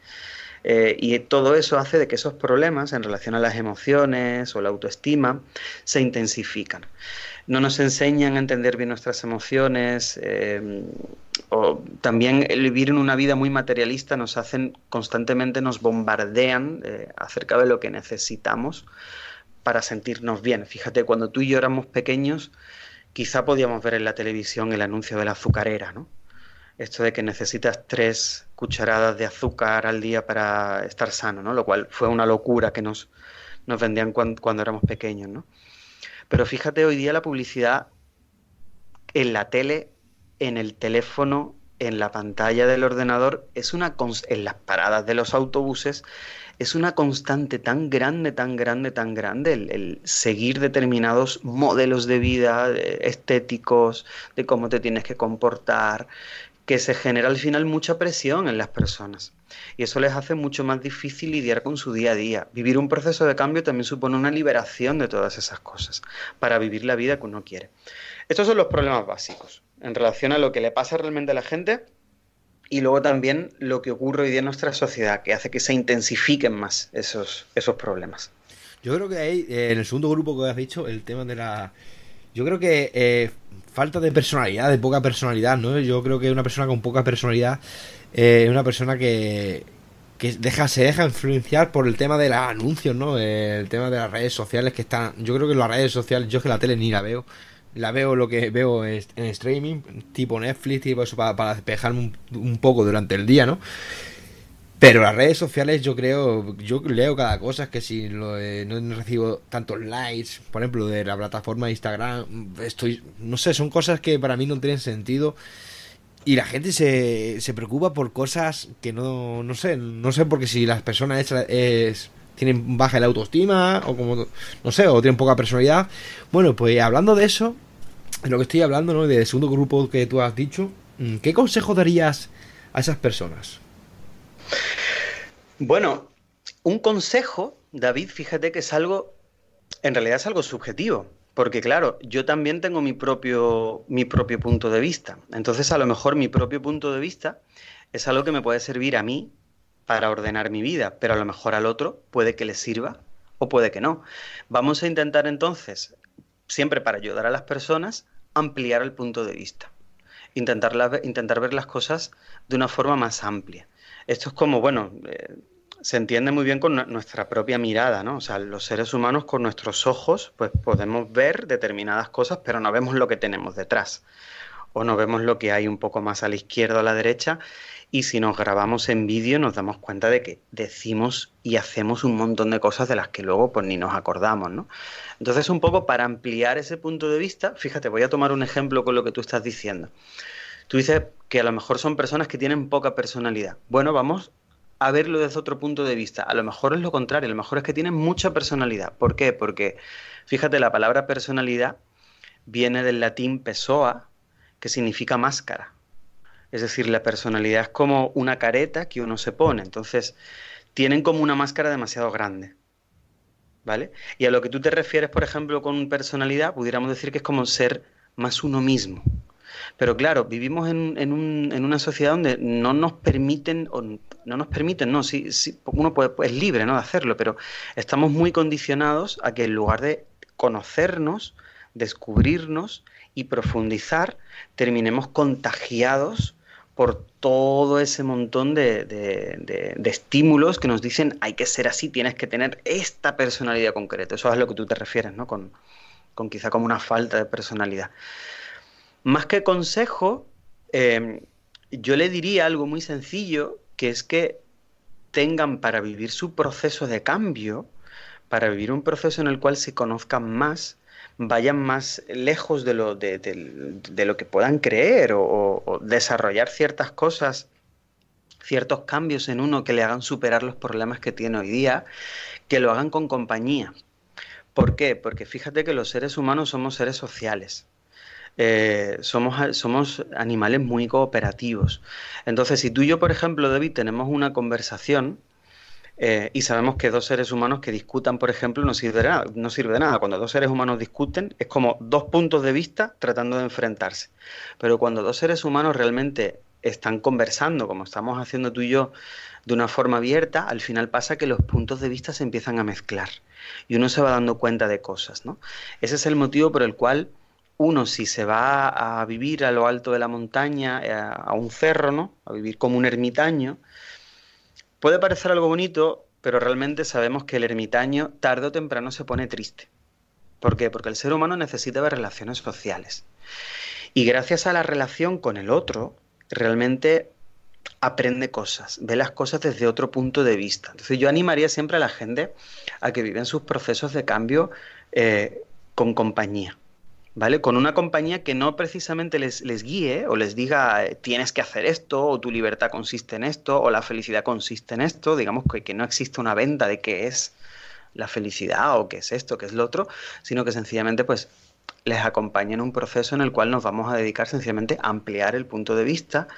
Eh, y todo eso hace de que esos problemas en relación a las emociones o la autoestima se intensifican. No nos enseñan a entender bien nuestras emociones eh, o también el vivir en una vida muy materialista nos hacen constantemente, nos bombardean eh, acerca de lo que necesitamos para sentirnos bien. Fíjate, cuando tú y yo éramos pequeños, quizá podíamos ver en la televisión el anuncio de la azucarera, ¿no? Esto de que necesitas tres cucharadas de azúcar al día para estar sano, ¿no? Lo cual fue una locura que nos, nos vendían cuando, éramos pequeños, ¿no? Pero fíjate hoy día la publicidad en la tele, en el teléfono, en la pantalla del ordenador, es una en las paradas de los autobuses, es una constante tan grande, tan grande, tan grande el, seguir determinados modelos de vida estéticos, de cómo te tienes que comportar, que se genera al final mucha presión en las personas. Y eso les hace mucho más difícil lidiar con su día a día. Vivir un proceso de cambio también supone una liberación de todas esas cosas para vivir la vida que uno quiere. Estos son los problemas básicos en relación a lo que le pasa realmente a la gente y luego también lo que ocurre hoy día en nuestra sociedad, que hace que se intensifiquen más esos, esos problemas. Yo creo que ahí, eh, en el segundo grupo que has dicho, el tema de la... Yo creo que eh, falta de personalidad, de poca personalidad, ¿no? Yo creo que una persona con poca personalidad es una persona que, que deja, se deja influenciar por el tema de los anuncios, ¿no? El tema de las redes sociales que están... Yo creo que las redes sociales, yo es que la tele ni la veo. La veo lo que veo en streaming, tipo Netflix, tipo eso, para, despejarme un poco durante el día, ¿no? Pero las redes sociales yo creo, yo leo cada cosa, es que si no recibo tantos likes, por ejemplo, de la plataforma de Instagram, estoy, no sé, son cosas que para mí no tienen sentido. Y la gente se, se preocupa por cosas que no, no sé, no sé porque si las personas es, tienen baja la autoestima o como, no sé, o tienen poca personalidad. Bueno, pues hablando de eso, de lo que estoy hablando, ¿no? Del segundo grupo que tú has dicho, ¿qué consejo darías a esas personas? Bueno, un consejo, David, fíjate que es algo, en realidad es algo subjetivo, porque claro, yo también tengo mi propio, mi propio punto de vista. Entonces, a lo mejor mi propio punto de vista es algo que me puede servir a mí para ordenar mi vida, pero a lo mejor al otro puede que le sirva o puede que no. Vamos a intentar entonces, siempre para ayudar a las personas, ampliar el punto de vista. Intentar, intentar ver las cosas de una forma más amplia esto es como, bueno, eh, se entiende muy bien con nuestra propia mirada, ¿no? O sea, los seres humanos con nuestros ojos, pues podemos ver determinadas cosas, pero no vemos lo que tenemos detrás. O no vemos lo que hay un poco más a la izquierda o a la derecha. Y si nos grabamos en vídeo nos damos cuenta de que decimos y hacemos un montón de cosas de las que luego pues ni nos acordamos, ¿no? Entonces, un poco para ampliar ese punto de vista, fíjate, voy a tomar un ejemplo con lo que tú estás diciendo. Tú dices que a lo mejor son personas que tienen poca personalidad. Bueno, vamos a verlo desde otro punto de vista. A lo mejor es lo contrario, a lo mejor es que tienen mucha personalidad. ¿Por qué? Porque, fíjate, la palabra personalidad viene del latín pessoa, que significa máscara. Es decir, la personalidad es como una careta que uno se pone. Entonces, tienen como una máscara demasiado grande. ¿Vale? Y a lo que tú te refieres, por ejemplo, con personalidad, pudiéramos decir que es como ser más uno mismo. Pero claro, vivimos en, un, en una sociedad donde no nos permiten, o no nos permiten, no, sí, uno puede, es libre ¿no? de hacerlo, pero estamos muy condicionados a que en lugar de conocernos, descubrirnos y profundizar, terminemos contagiados por todo ese montón de, de, de, estímulos que nos dicen hay que ser así, tienes que tener esta personalidad concreta. Eso es a lo que tú te refieres, ¿no? Con, con quizá como una falta de personalidad. Más que consejo, em, yo le diría algo muy sencillo, que es que tengan para vivir su proceso de cambio, para vivir un proceso en el cual se conozcan más, vayan más lejos de lo, de, lo que puedan creer o, desarrollar ciertas cosas, ciertos cambios en uno que le hagan superar los problemas que tiene hoy día, que lo hagan con compañía. ¿Por qué? Porque fíjate que los seres humanos somos seres sociales. Eh, somos, somos animales muy cooperativos. Entonces, si tú y yo, por ejemplo, David, tenemos una conversación eh, y sabemos que dos seres humanos que discutan, por ejemplo, no sirve, de nada, no sirve de nada. Cuando dos seres humanos discuten, es como dos puntos de vista tratando de enfrentarse. Pero cuando dos seres humanos realmente están conversando, como estamos haciendo tú y yo, de una forma abierta, al final pasa que los puntos de vista se empiezan a mezclar y uno se va dando cuenta de cosas, ¿no? Ese es el motivo por el cual uno si se va a vivir a lo alto de la montaña, eh, a un cerro, ¿no? A vivir como un ermitaño, puede parecer algo bonito, pero realmente sabemos que el ermitaño tarde o temprano se pone triste. ¿Por qué? Porque el ser humano necesita ver relaciones sociales. Y gracias a la relación con el otro, realmente aprende cosas, ve las cosas desde otro punto de vista. Entonces yo animaría siempre a la gente a que viven sus procesos de cambio eh, con compañía. ¿Vale? Con una compañía que no precisamente les, les guíe o les diga eh, tienes que hacer esto, o tu libertad consiste en esto, o la felicidad consiste en esto, digamos que, que no existe una venta de qué es la felicidad o qué es esto, qué es lo otro, sino que sencillamente pues les acompañe en un proceso en el cual nos vamos a dedicar sencillamente a ampliar el punto de vista,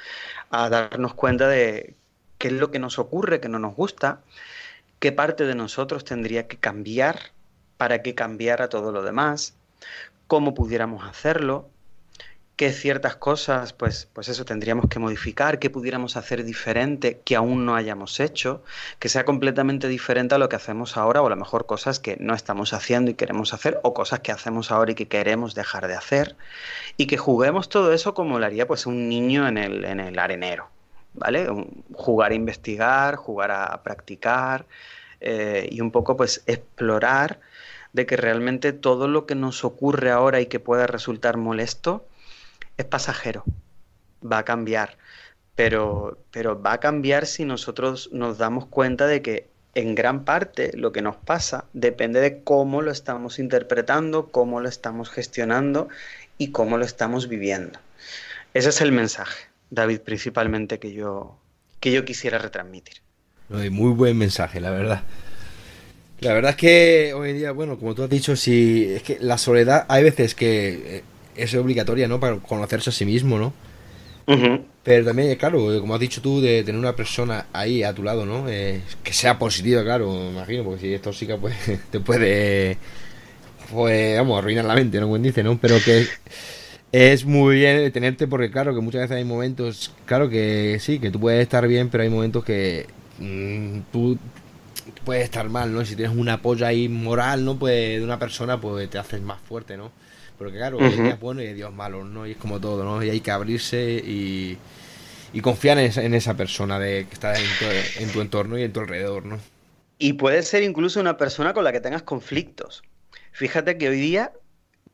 a darnos cuenta de qué es lo que nos ocurre, que no nos gusta, qué parte de nosotros tendría que cambiar para que cambiara todo lo demás, cómo pudiéramos hacerlo, qué ciertas cosas, pues, pues eso tendríamos que modificar, qué pudiéramos hacer diferente que aún no hayamos hecho, que sea completamente diferente a lo que hacemos ahora, o a lo mejor cosas que no estamos haciendo y queremos hacer, o cosas que hacemos ahora y que queremos dejar de hacer, y que juguemos todo eso como lo haría pues un niño en el, en el arenero, ¿vale? Jugar a investigar, jugar a practicar, eh, y un poco pues explorar de que realmente todo lo que nos ocurre ahora y que pueda resultar molesto es pasajero, va a cambiar, pero, pero va a cambiar si nosotros nos damos cuenta de que en gran parte lo que nos pasa depende de cómo lo estamos interpretando, cómo lo estamos gestionando y cómo lo estamos viviendo. Ese es el mensaje, David, principalmente que yo, que yo quisiera retransmitir. Muy buen mensaje, la verdad. La verdad es que hoy en día, bueno, como tú has dicho, si es que la soledad hay veces que eh, es obligatoria, ¿no? Para conocerse a sí mismo, ¿no? Pero también, claro, como has dicho tú, de tener una persona ahí a tu lado, ¿no? Eh, que sea positiva, claro, me imagino, porque si es tóxica, pues te puede, pues, vamos, arruinar la mente, ¿no? Como dice, ¿no? Pero que es muy bien tenerte porque, claro, que muchas veces hay momentos, claro que sí, que tú puedes estar bien, pero hay momentos que mm, tú puede estar mal, ¿no? Si tienes un apoyo ahí moral, ¿no? Pues de una persona, pues te haces más fuerte, ¿no? Porque claro, hay días buenos y hay días malos, ¿no? Y es como todo, ¿no? Y hay que abrirse y, y confiar en esa, en esa, persona de que está en tu, en tu entorno y en tu alrededor, ¿no? Y puede ser incluso una persona con la que tengas conflictos. Fíjate que hoy día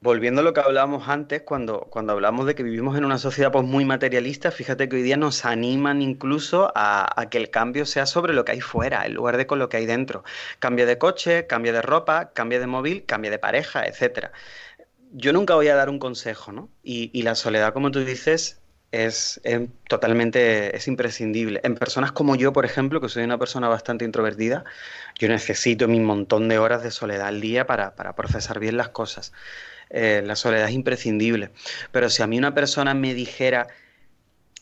volviendo a lo que hablábamos antes, cuando, cuando hablamos de que vivimos en una sociedad pues, muy materialista, fíjate que hoy día nos animan incluso a, que el cambio sea sobre lo que hay fuera, en lugar de con lo que hay dentro. Cambia de coche, cambia de ropa, cambia de móvil, cambia de pareja, etcétera. Yo nunca voy a dar un consejo, ¿no? Y, y la soledad, como tú dices, es, totalmente es imprescindible. En personas como yo, por ejemplo, que soy una persona bastante introvertida, yo necesito mi montón de horas de soledad al día para, para procesar bien las cosas. Eh, la soledad es imprescindible. Pero si a mí una persona me dijera,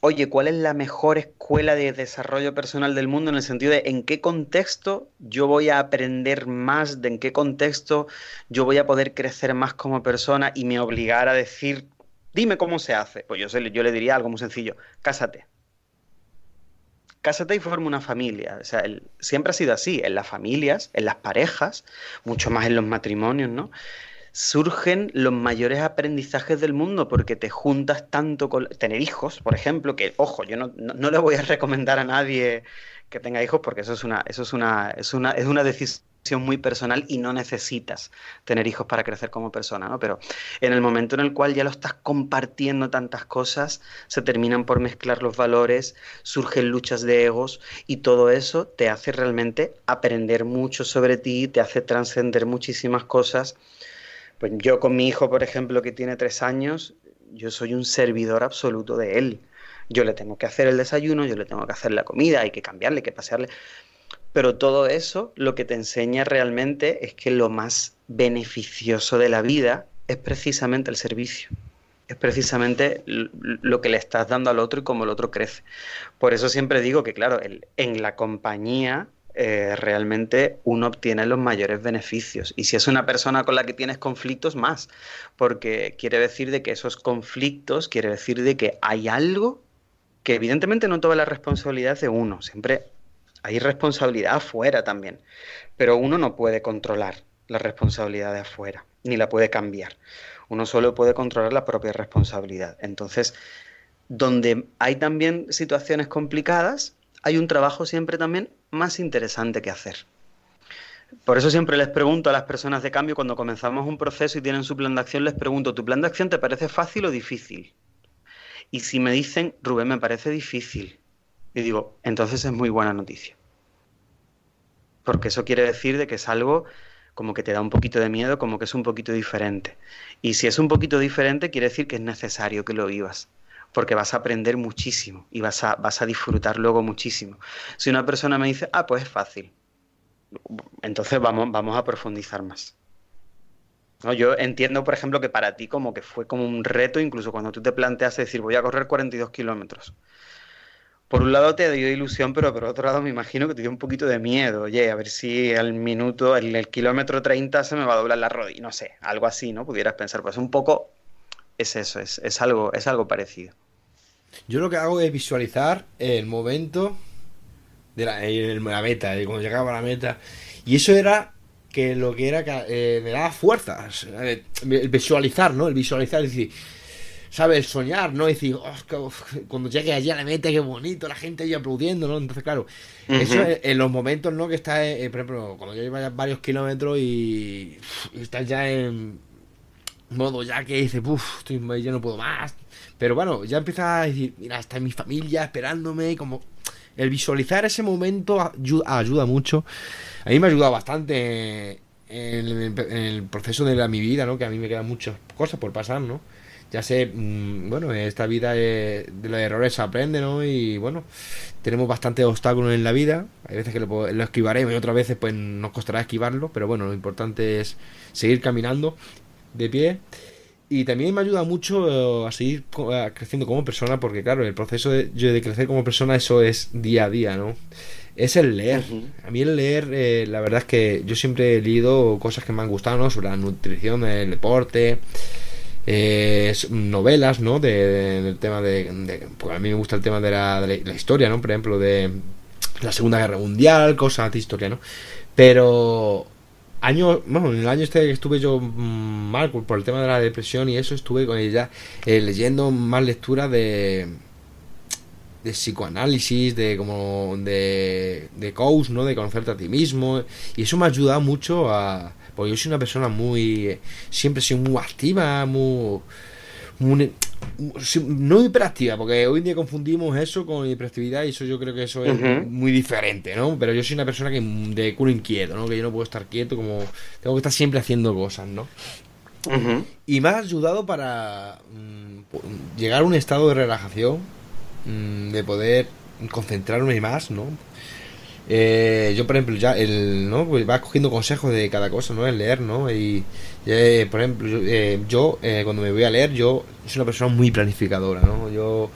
oye, ¿cuál es la mejor escuela de desarrollo personal del mundo en el sentido de en qué contexto yo voy a aprender más, de en qué contexto yo voy a poder crecer más como persona y me obligara a decir, dime cómo se hace? Pues yo, yo le diría algo muy sencillo, cásate. Cásate y forma una familia. O sea, siempre ha sido así, en las familias, en las parejas, mucho más en los matrimonios, ¿no? Surgen los mayores aprendizajes del mundo porque te juntas tanto con tener hijos, por ejemplo, que ojo, yo no, le voy a recomendar a nadie que tenga hijos porque eso es una eso es una es una es una decisión muy personal y no necesitas tener hijos para crecer como persona, ¿no? Pero en el momento en el cual ya lo estás compartiendo tantas cosas, se terminan por mezclar los valores, surgen luchas de egos y todo eso te hace realmente aprender mucho sobre ti, te hace trascender muchísimas cosas. Pues yo con mi hijo, por ejemplo, que tiene tres años, yo soy un servidor absoluto de él. Yo le tengo que hacer el desayuno, yo le tengo que hacer la comida, hay que cambiarle, hay que pasearle. Pero todo eso lo que te enseña realmente es que lo más beneficioso de la vida es precisamente el servicio. Es precisamente lo que le estás dando al otro y cómo el otro crece. Por eso siempre digo que, claro, en la compañía eh, realmente uno obtiene los mayores beneficios. Y si es una persona con la que tienes conflictos, más. Porque quiere decir de que esos conflictos, quiere decir de que hay algo que evidentemente no toda la responsabilidad de uno. Siempre hay responsabilidad afuera también, pero uno no puede controlar la responsabilidad de afuera, ni la puede cambiar. Uno solo puede controlar la propia responsabilidad. Entonces, donde hay también situaciones complicadas, hay un trabajo siempre también más interesante que hacer. Por eso siempre les pregunto a las personas de cambio cuando comenzamos un proceso y tienen su plan de acción, les pregunto, ¿tu plan de acción te parece fácil o difícil? Y si me dicen, Rubén, me parece difícil, y digo, entonces es muy buena noticia. Porque eso quiere decir de que es algo como que te da un poquito de miedo, como que es un poquito diferente. Y si es un poquito diferente, quiere decir que es necesario que lo vivas, porque vas a aprender muchísimo y vas a, vas a disfrutar luego muchísimo. Si una persona me dice, ah, pues es fácil, entonces vamos, vamos a profundizar más. No, yo entiendo, por ejemplo, que para ti como que fue como un reto, incluso cuando tú te planteas decir, voy a correr 42 kilómetros por un lado te dio ilusión, pero por otro lado me imagino que te dio un poquito de miedo. Oye, a ver si al minuto, en el kilómetro 30 se me va a doblar la rodilla. No sé, algo así, ¿no? Pudieras pensar. Pues un poco es eso, es, es, algo, es algo parecido. Yo lo que hago es visualizar el momento de la, la meta, cuando llegaba a la meta. Y eso era que lo que era que eh, me daba fuerzas. Eh, el visualizar, ¿no? El visualizar, es decir ¿sabes? Soñar, ¿no? Y decir, oh, cuando llegue allí a la meta, qué bonito, la gente ahí aplaudiendo, ¿no? Entonces, claro, eso en los momentos, ¿no? Que estás, eh, por ejemplo, cuando ya llevas varios kilómetros y, estás ya en modo ya que dices, uff, ya no puedo más. Pero bueno, ya empiezas a decir, mira, está mi familia esperándome, como el visualizar ese momento ayuda, mucho. A mí me ha ayudado bastante en el, proceso de la, mi vida, ¿no? Que a mí me quedan muchas cosas por pasar, ¿no? ya sé, mm, bueno, esta vida de los errores se aprende, ¿no? Y bueno, tenemos bastantes obstáculos en la vida. Hay veces que lo, esquivaremos y otras veces pues nos costará esquivarlo, pero bueno, lo importante es seguir caminando de pie. Y también me ayuda mucho a seguir creciendo como persona, porque claro, el proceso de, de crecer como persona, eso es día a día, ¿no? Es el leer. A mí el leer, eh, la verdad es que yo siempre he leído cosas que me han gustado, ¿no? Sobre la nutrición, el deporte, eh, novelas, ¿no? De, del tema de, Pues a mí me gusta el tema de la, de la, historia, ¿no? Por ejemplo, de la Segunda Guerra Mundial, cosas de historia, ¿no? Pero año, bueno, en el año este que estuve yo mm, mal por el tema de la depresión y eso, estuve con ella eh, leyendo más lectura de de psicoanálisis, de como de, de coach, ¿no? De conocerte a ti mismo. Y eso me ha ayudado mucho a, porque yo soy una persona muy. Siempre soy muy activa, muy. No hiperactiva, porque hoy en día confundimos eso con hiperactividad y eso yo creo que eso es muy diferente, ¿no? Pero yo soy una persona que de culo inquieto, ¿no? Que yo no puedo estar quieto, como tengo que estar siempre haciendo cosas, ¿no? Y me ha ayudado para mm, llegar a un estado de relajación, mm, de poder concentrarme más, ¿no? Eh, yo, por ejemplo, ya el, ¿no? Pues vas cogiendo consejos de cada cosa, ¿no? El leer, ¿no? Y, eh, por ejemplo, yo, eh, cuando me voy a leer, yo soy una persona muy planificadora, ¿no? Yo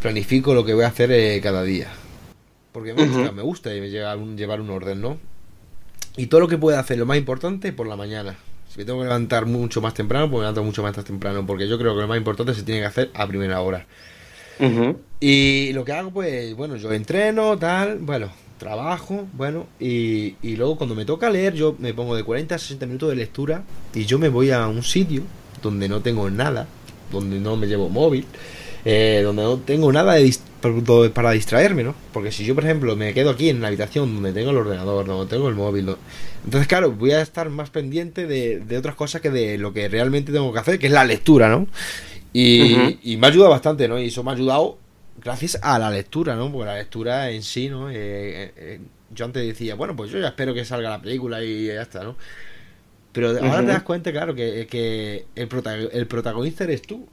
planifico lo que voy a hacer cada día. Porque me gusta, me gusta llevar un, llevar un orden, ¿no? Y todo lo que pueda hacer, lo más importante, por la mañana. Si me tengo que levantar mucho más temprano, pues me levanto mucho más temprano, porque yo creo que lo más importante se tiene que hacer a primera hora. Y lo que hago, pues, bueno, yo entreno, tal, bueno, trabajo, bueno, y, y, luego cuando me toca leer, yo me pongo de 40 a 60 minutos de lectura y yo me voy a un sitio donde no tengo nada, donde no me llevo móvil, eh, donde no tengo nada de para distraerme, ¿no? Porque si yo, por ejemplo, me quedo aquí en la habitación donde tengo el ordenador, donde tengo el móvil, entonces, claro, voy a estar más pendiente de, otras cosas que de lo que realmente tengo que hacer, que es la lectura, ¿no? Y, me ha ayudado bastante, ¿no? Y eso me ha ayudado gracias a la lectura, ¿no? Porque la lectura en sí, ¿no? Eh, yo antes decía, bueno, pues yo ya espero que salga la película y ya está, ¿no? Pero ahora te das cuenta, claro, que, que el, el protagonista eres tú.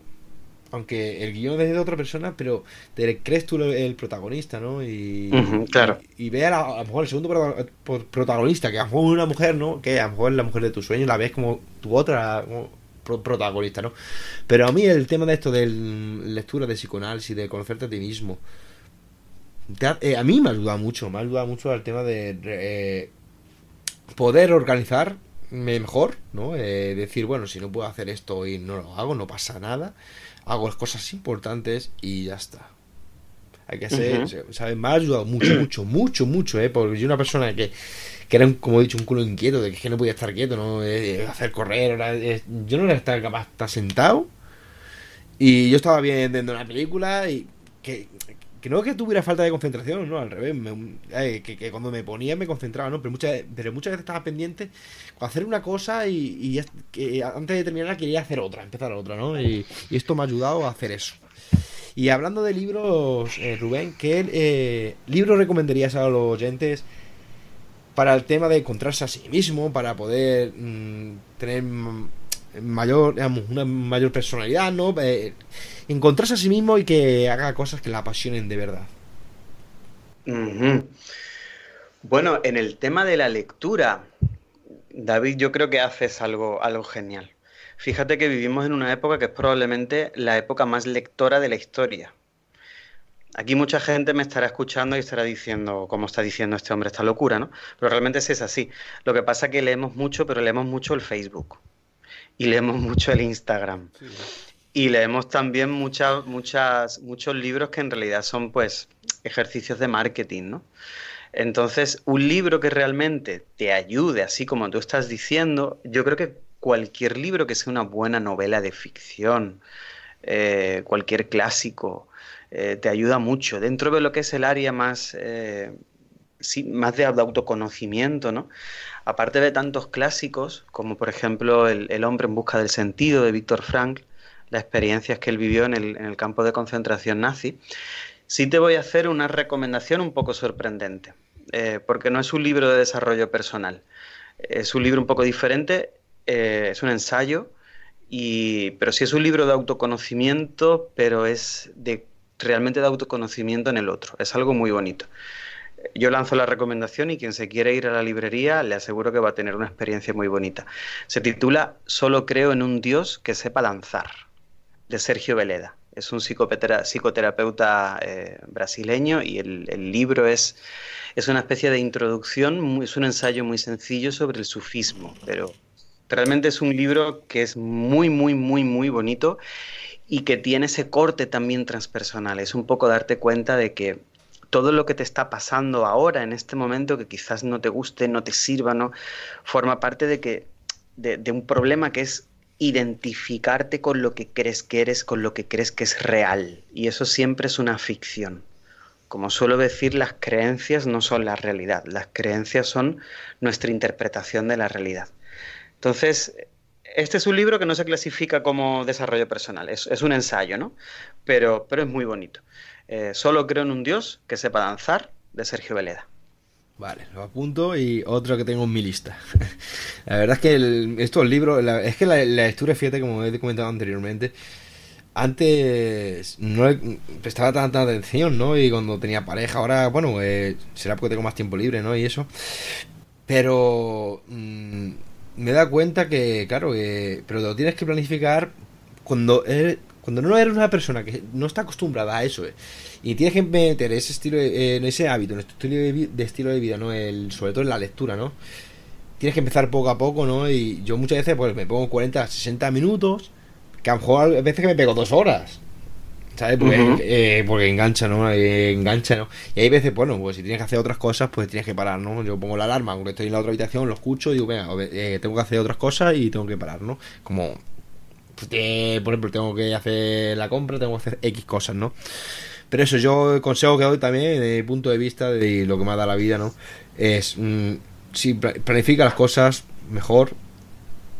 Aunque el guion es de otra persona, pero te crees tú el protagonista, ¿no? Y, claro. y, ve a, lo mejor el segundo protagonista, que a lo mejor es una mujer, ¿no? Que a lo mejor es la mujer de tu sueño, la ves como tu otra protagonista, ¿no? Pero a mí el tema de esto de lectura de psicoanálisis, de conocerte a ti mismo, eh, a mí me ha ayudado mucho, me ha ayudado mucho al tema de eh, poder organizar mejor, ¿no? Eh, decir, bueno, si no puedo hacer esto y no lo hago, no pasa nada. Hago las cosas importantes y ya está. Hay que ser, ¿sabes? Me ha ayudado mucho, mucho, mucho, mucho, ¿eh? Porque yo una persona que, que era, como he dicho, un culo inquieto, de que no podía estar quieto, ¿no? hacer correr, yo no era capaz de estar sentado. Y yo estaba viendo una película y que, que no que tuviera falta de concentración, no, al revés, eh, que, cuando me ponía me concentraba, ¿no? Pero muchas, pero muchas veces estaba pendiente con hacer una cosa y, que antes de terminarla quería hacer otra, empezar otra, ¿no? Y, esto me ha ayudado a hacer eso. Y hablando de libros, eh, Rubén, ¿qué eh, libro recomendarías a los oyentes para el tema de encontrarse a sí mismo, para poder mm, tener mayor, digamos, una mayor personalidad, ¿no? Eh, encontrarse a sí mismo y que haga cosas que la apasionen de verdad. Bueno, en el tema de la lectura, David, yo creo que haces algo, algo genial. Fíjate que vivimos en una época que es probablemente la época más lectora de la historia. Aquí mucha gente me estará escuchando y estará diciendo, como está diciendo este hombre, esta locura, ¿no? Pero realmente es así. Lo que pasa es que leemos mucho, pero leemos mucho el Facebook y leemos mucho el Instagram. Y leemos también muchas, muchas, muchos libros que en realidad son pues ejercicios de marketing, ¿no? Entonces, un libro que realmente te ayude, así como tú estás diciendo, yo creo que cualquier libro que sea una buena novela de ficción, eh, cualquier clásico, eh, te ayuda mucho. Dentro de lo que es el área más, eh, más de autoconocimiento, ¿no? Aparte de tantos clásicos, como por ejemplo El, hombre en busca del sentido de Víctor Frank, las experiencias que él vivió en el, campo de concentración nazi, sí te voy a hacer una recomendación un poco sorprendente, porque no es un libro de desarrollo personal, es un libro un poco diferente, es un ensayo, y, pero sí es un libro de autoconocimiento, pero es de realmente de autoconocimiento en el otro, es algo muy bonito. Yo lanzo la recomendación y quien se quiere ir a la librería le aseguro que va a tener una experiencia muy bonita. Se titula Solo creo en un Dios que sepa lanzar, de Sergio Veleda. Es un psicoterapeuta eh, brasileño y el, libro es, es, una especie de introducción, es un ensayo muy sencillo sobre el sufismo, pero realmente es un libro que es muy, muy, muy, muy bonito y que tiene ese corte también transpersonal. Es un poco darte cuenta de que todo lo que te está pasando ahora, en este momento, que quizás no te guste, no te sirva, ¿no? Forma parte de, que, de, un problema que es identificarte con lo que crees que eres, con lo que crees que es real. Y eso siempre es una ficción. Como suelo decir, las creencias no son la realidad, las creencias son nuestra interpretación de la realidad. Entonces, este es un libro que no se clasifica como desarrollo personal, es, un ensayo, ¿no? Pero, pero es muy bonito. Eh, solo creo en un Dios que sepa danzar, de Sergio Veleda. Vale, lo apunto y otro que tengo en mi lista. la verdad es que estos libros, es que la, lectura, fíjate, como he comentado anteriormente, antes no prestaba tanta atención, ¿no? Y cuando tenía pareja, ahora, bueno, eh, será porque tengo más tiempo libre, ¿no? Y eso. Pero mm, me da cuenta que, claro, pero lo tienes que planificar cuando eres, cuando no eres una persona que no está acostumbrada a eso, eh, y tienes que meter ese estilo, ese hábito, en este estilo de, estilo de vida, ¿no? El, sobre todo en la lectura, ¿no? Tienes que empezar poco a poco, ¿no? Y yo muchas veces pues me pongo 40, 60 minutos, que a lo mejor a veces que me pego dos horas. ¿Sabes? Porque, eh, porque engancha, ¿no? Eh, engancha, ¿no? Y hay veces, bueno, pues si tienes que hacer otras cosas, pues tienes que parar, ¿no? Yo pongo la alarma, aunque estoy en la otra habitación, lo escucho y digo, venga, tengo que hacer otras cosas y tengo que parar, ¿no? Como pues, por ejemplo, tengo que hacer la compra, tengo que hacer X cosas, ¿no? Pero eso, yo el consejo que doy también, desde mi punto de vista de lo que me ha dado la vida, ¿no? Es, mm, si planifica las cosas mejor,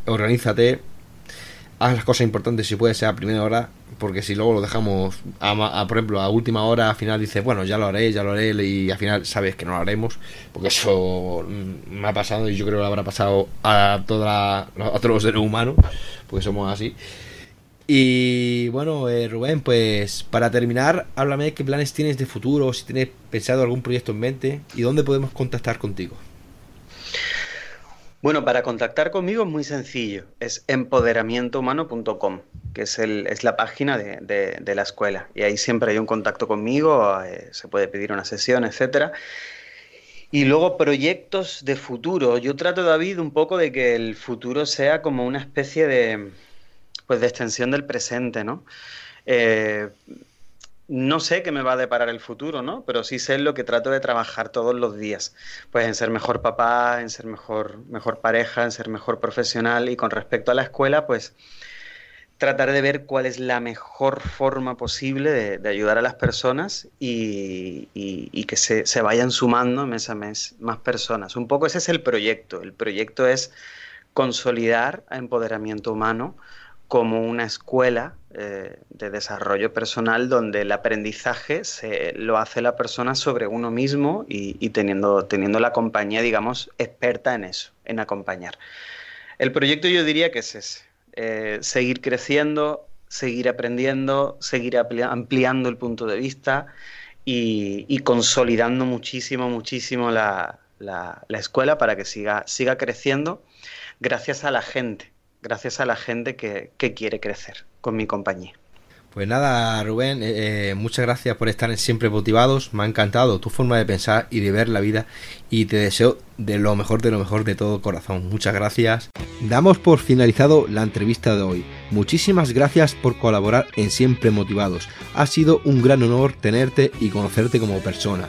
organízate, haz las cosas importantes si puede ser a primera hora, porque si luego lo dejamos, a, por ejemplo, a última hora, al final dices, bueno, ya lo haré, ya lo haré, y al final sabes que no lo haremos, porque eso mm, me ha pasado y yo creo que lo habrá pasado a, todos los seres humanos, porque somos así. Y bueno, eh, Rubén, pues para terminar, háblame qué planes tienes de futuro, si tienes pensado algún proyecto en mente y dónde podemos contactar contigo. Bueno, para contactar conmigo es muy sencillo, es empoderamientohumano.com, que es, el, es la página de, la escuela. Y ahí siempre hay un contacto conmigo, eh, se puede pedir una sesión, etcétera. Y luego proyectos de futuro. Yo trato, David, un poco de que el futuro sea como una especie de, pues, de extensión del presente, ¿no? Eh, no sé qué me va a deparar el futuro, ¿no? Pero sí sé lo que trato de trabajar todos los días. Pues en ser mejor papá, en ser mejor, mejor pareja, en ser mejor profesional. Y con respecto a la escuela, pues tratar de ver cuál es la mejor forma posible de, ayudar a las personas y, que se, se, vayan sumando mes a mes más personas. Un poco ese es el proyecto. El proyecto es consolidar a empoderamiento humano como una escuela eh, de desarrollo personal donde el aprendizaje se lo hace la persona sobre uno mismo y, teniendo, teniendo la compañía, digamos, experta en eso, en acompañar. El proyecto yo diría que es ese, eh, seguir creciendo, seguir aprendiendo, seguir ampliando el punto de vista y, consolidando muchísimo, muchísimo la, la, la escuela para que siga, siga creciendo gracias a la gente gracias a la gente que, quiere crecer con mi compañía. Pues nada, Rubén, eh, eh, muchas gracias por estar en Siempre Motivados. Me ha encantado tu forma de pensar y de ver la vida y te deseo de lo mejor, de lo mejor de todo corazón. Muchas gracias. Damos por finalizado la entrevista de hoy. Muchísimas gracias por colaborar en Siempre Motivados. Ha sido un gran honor tenerte y conocerte como persona.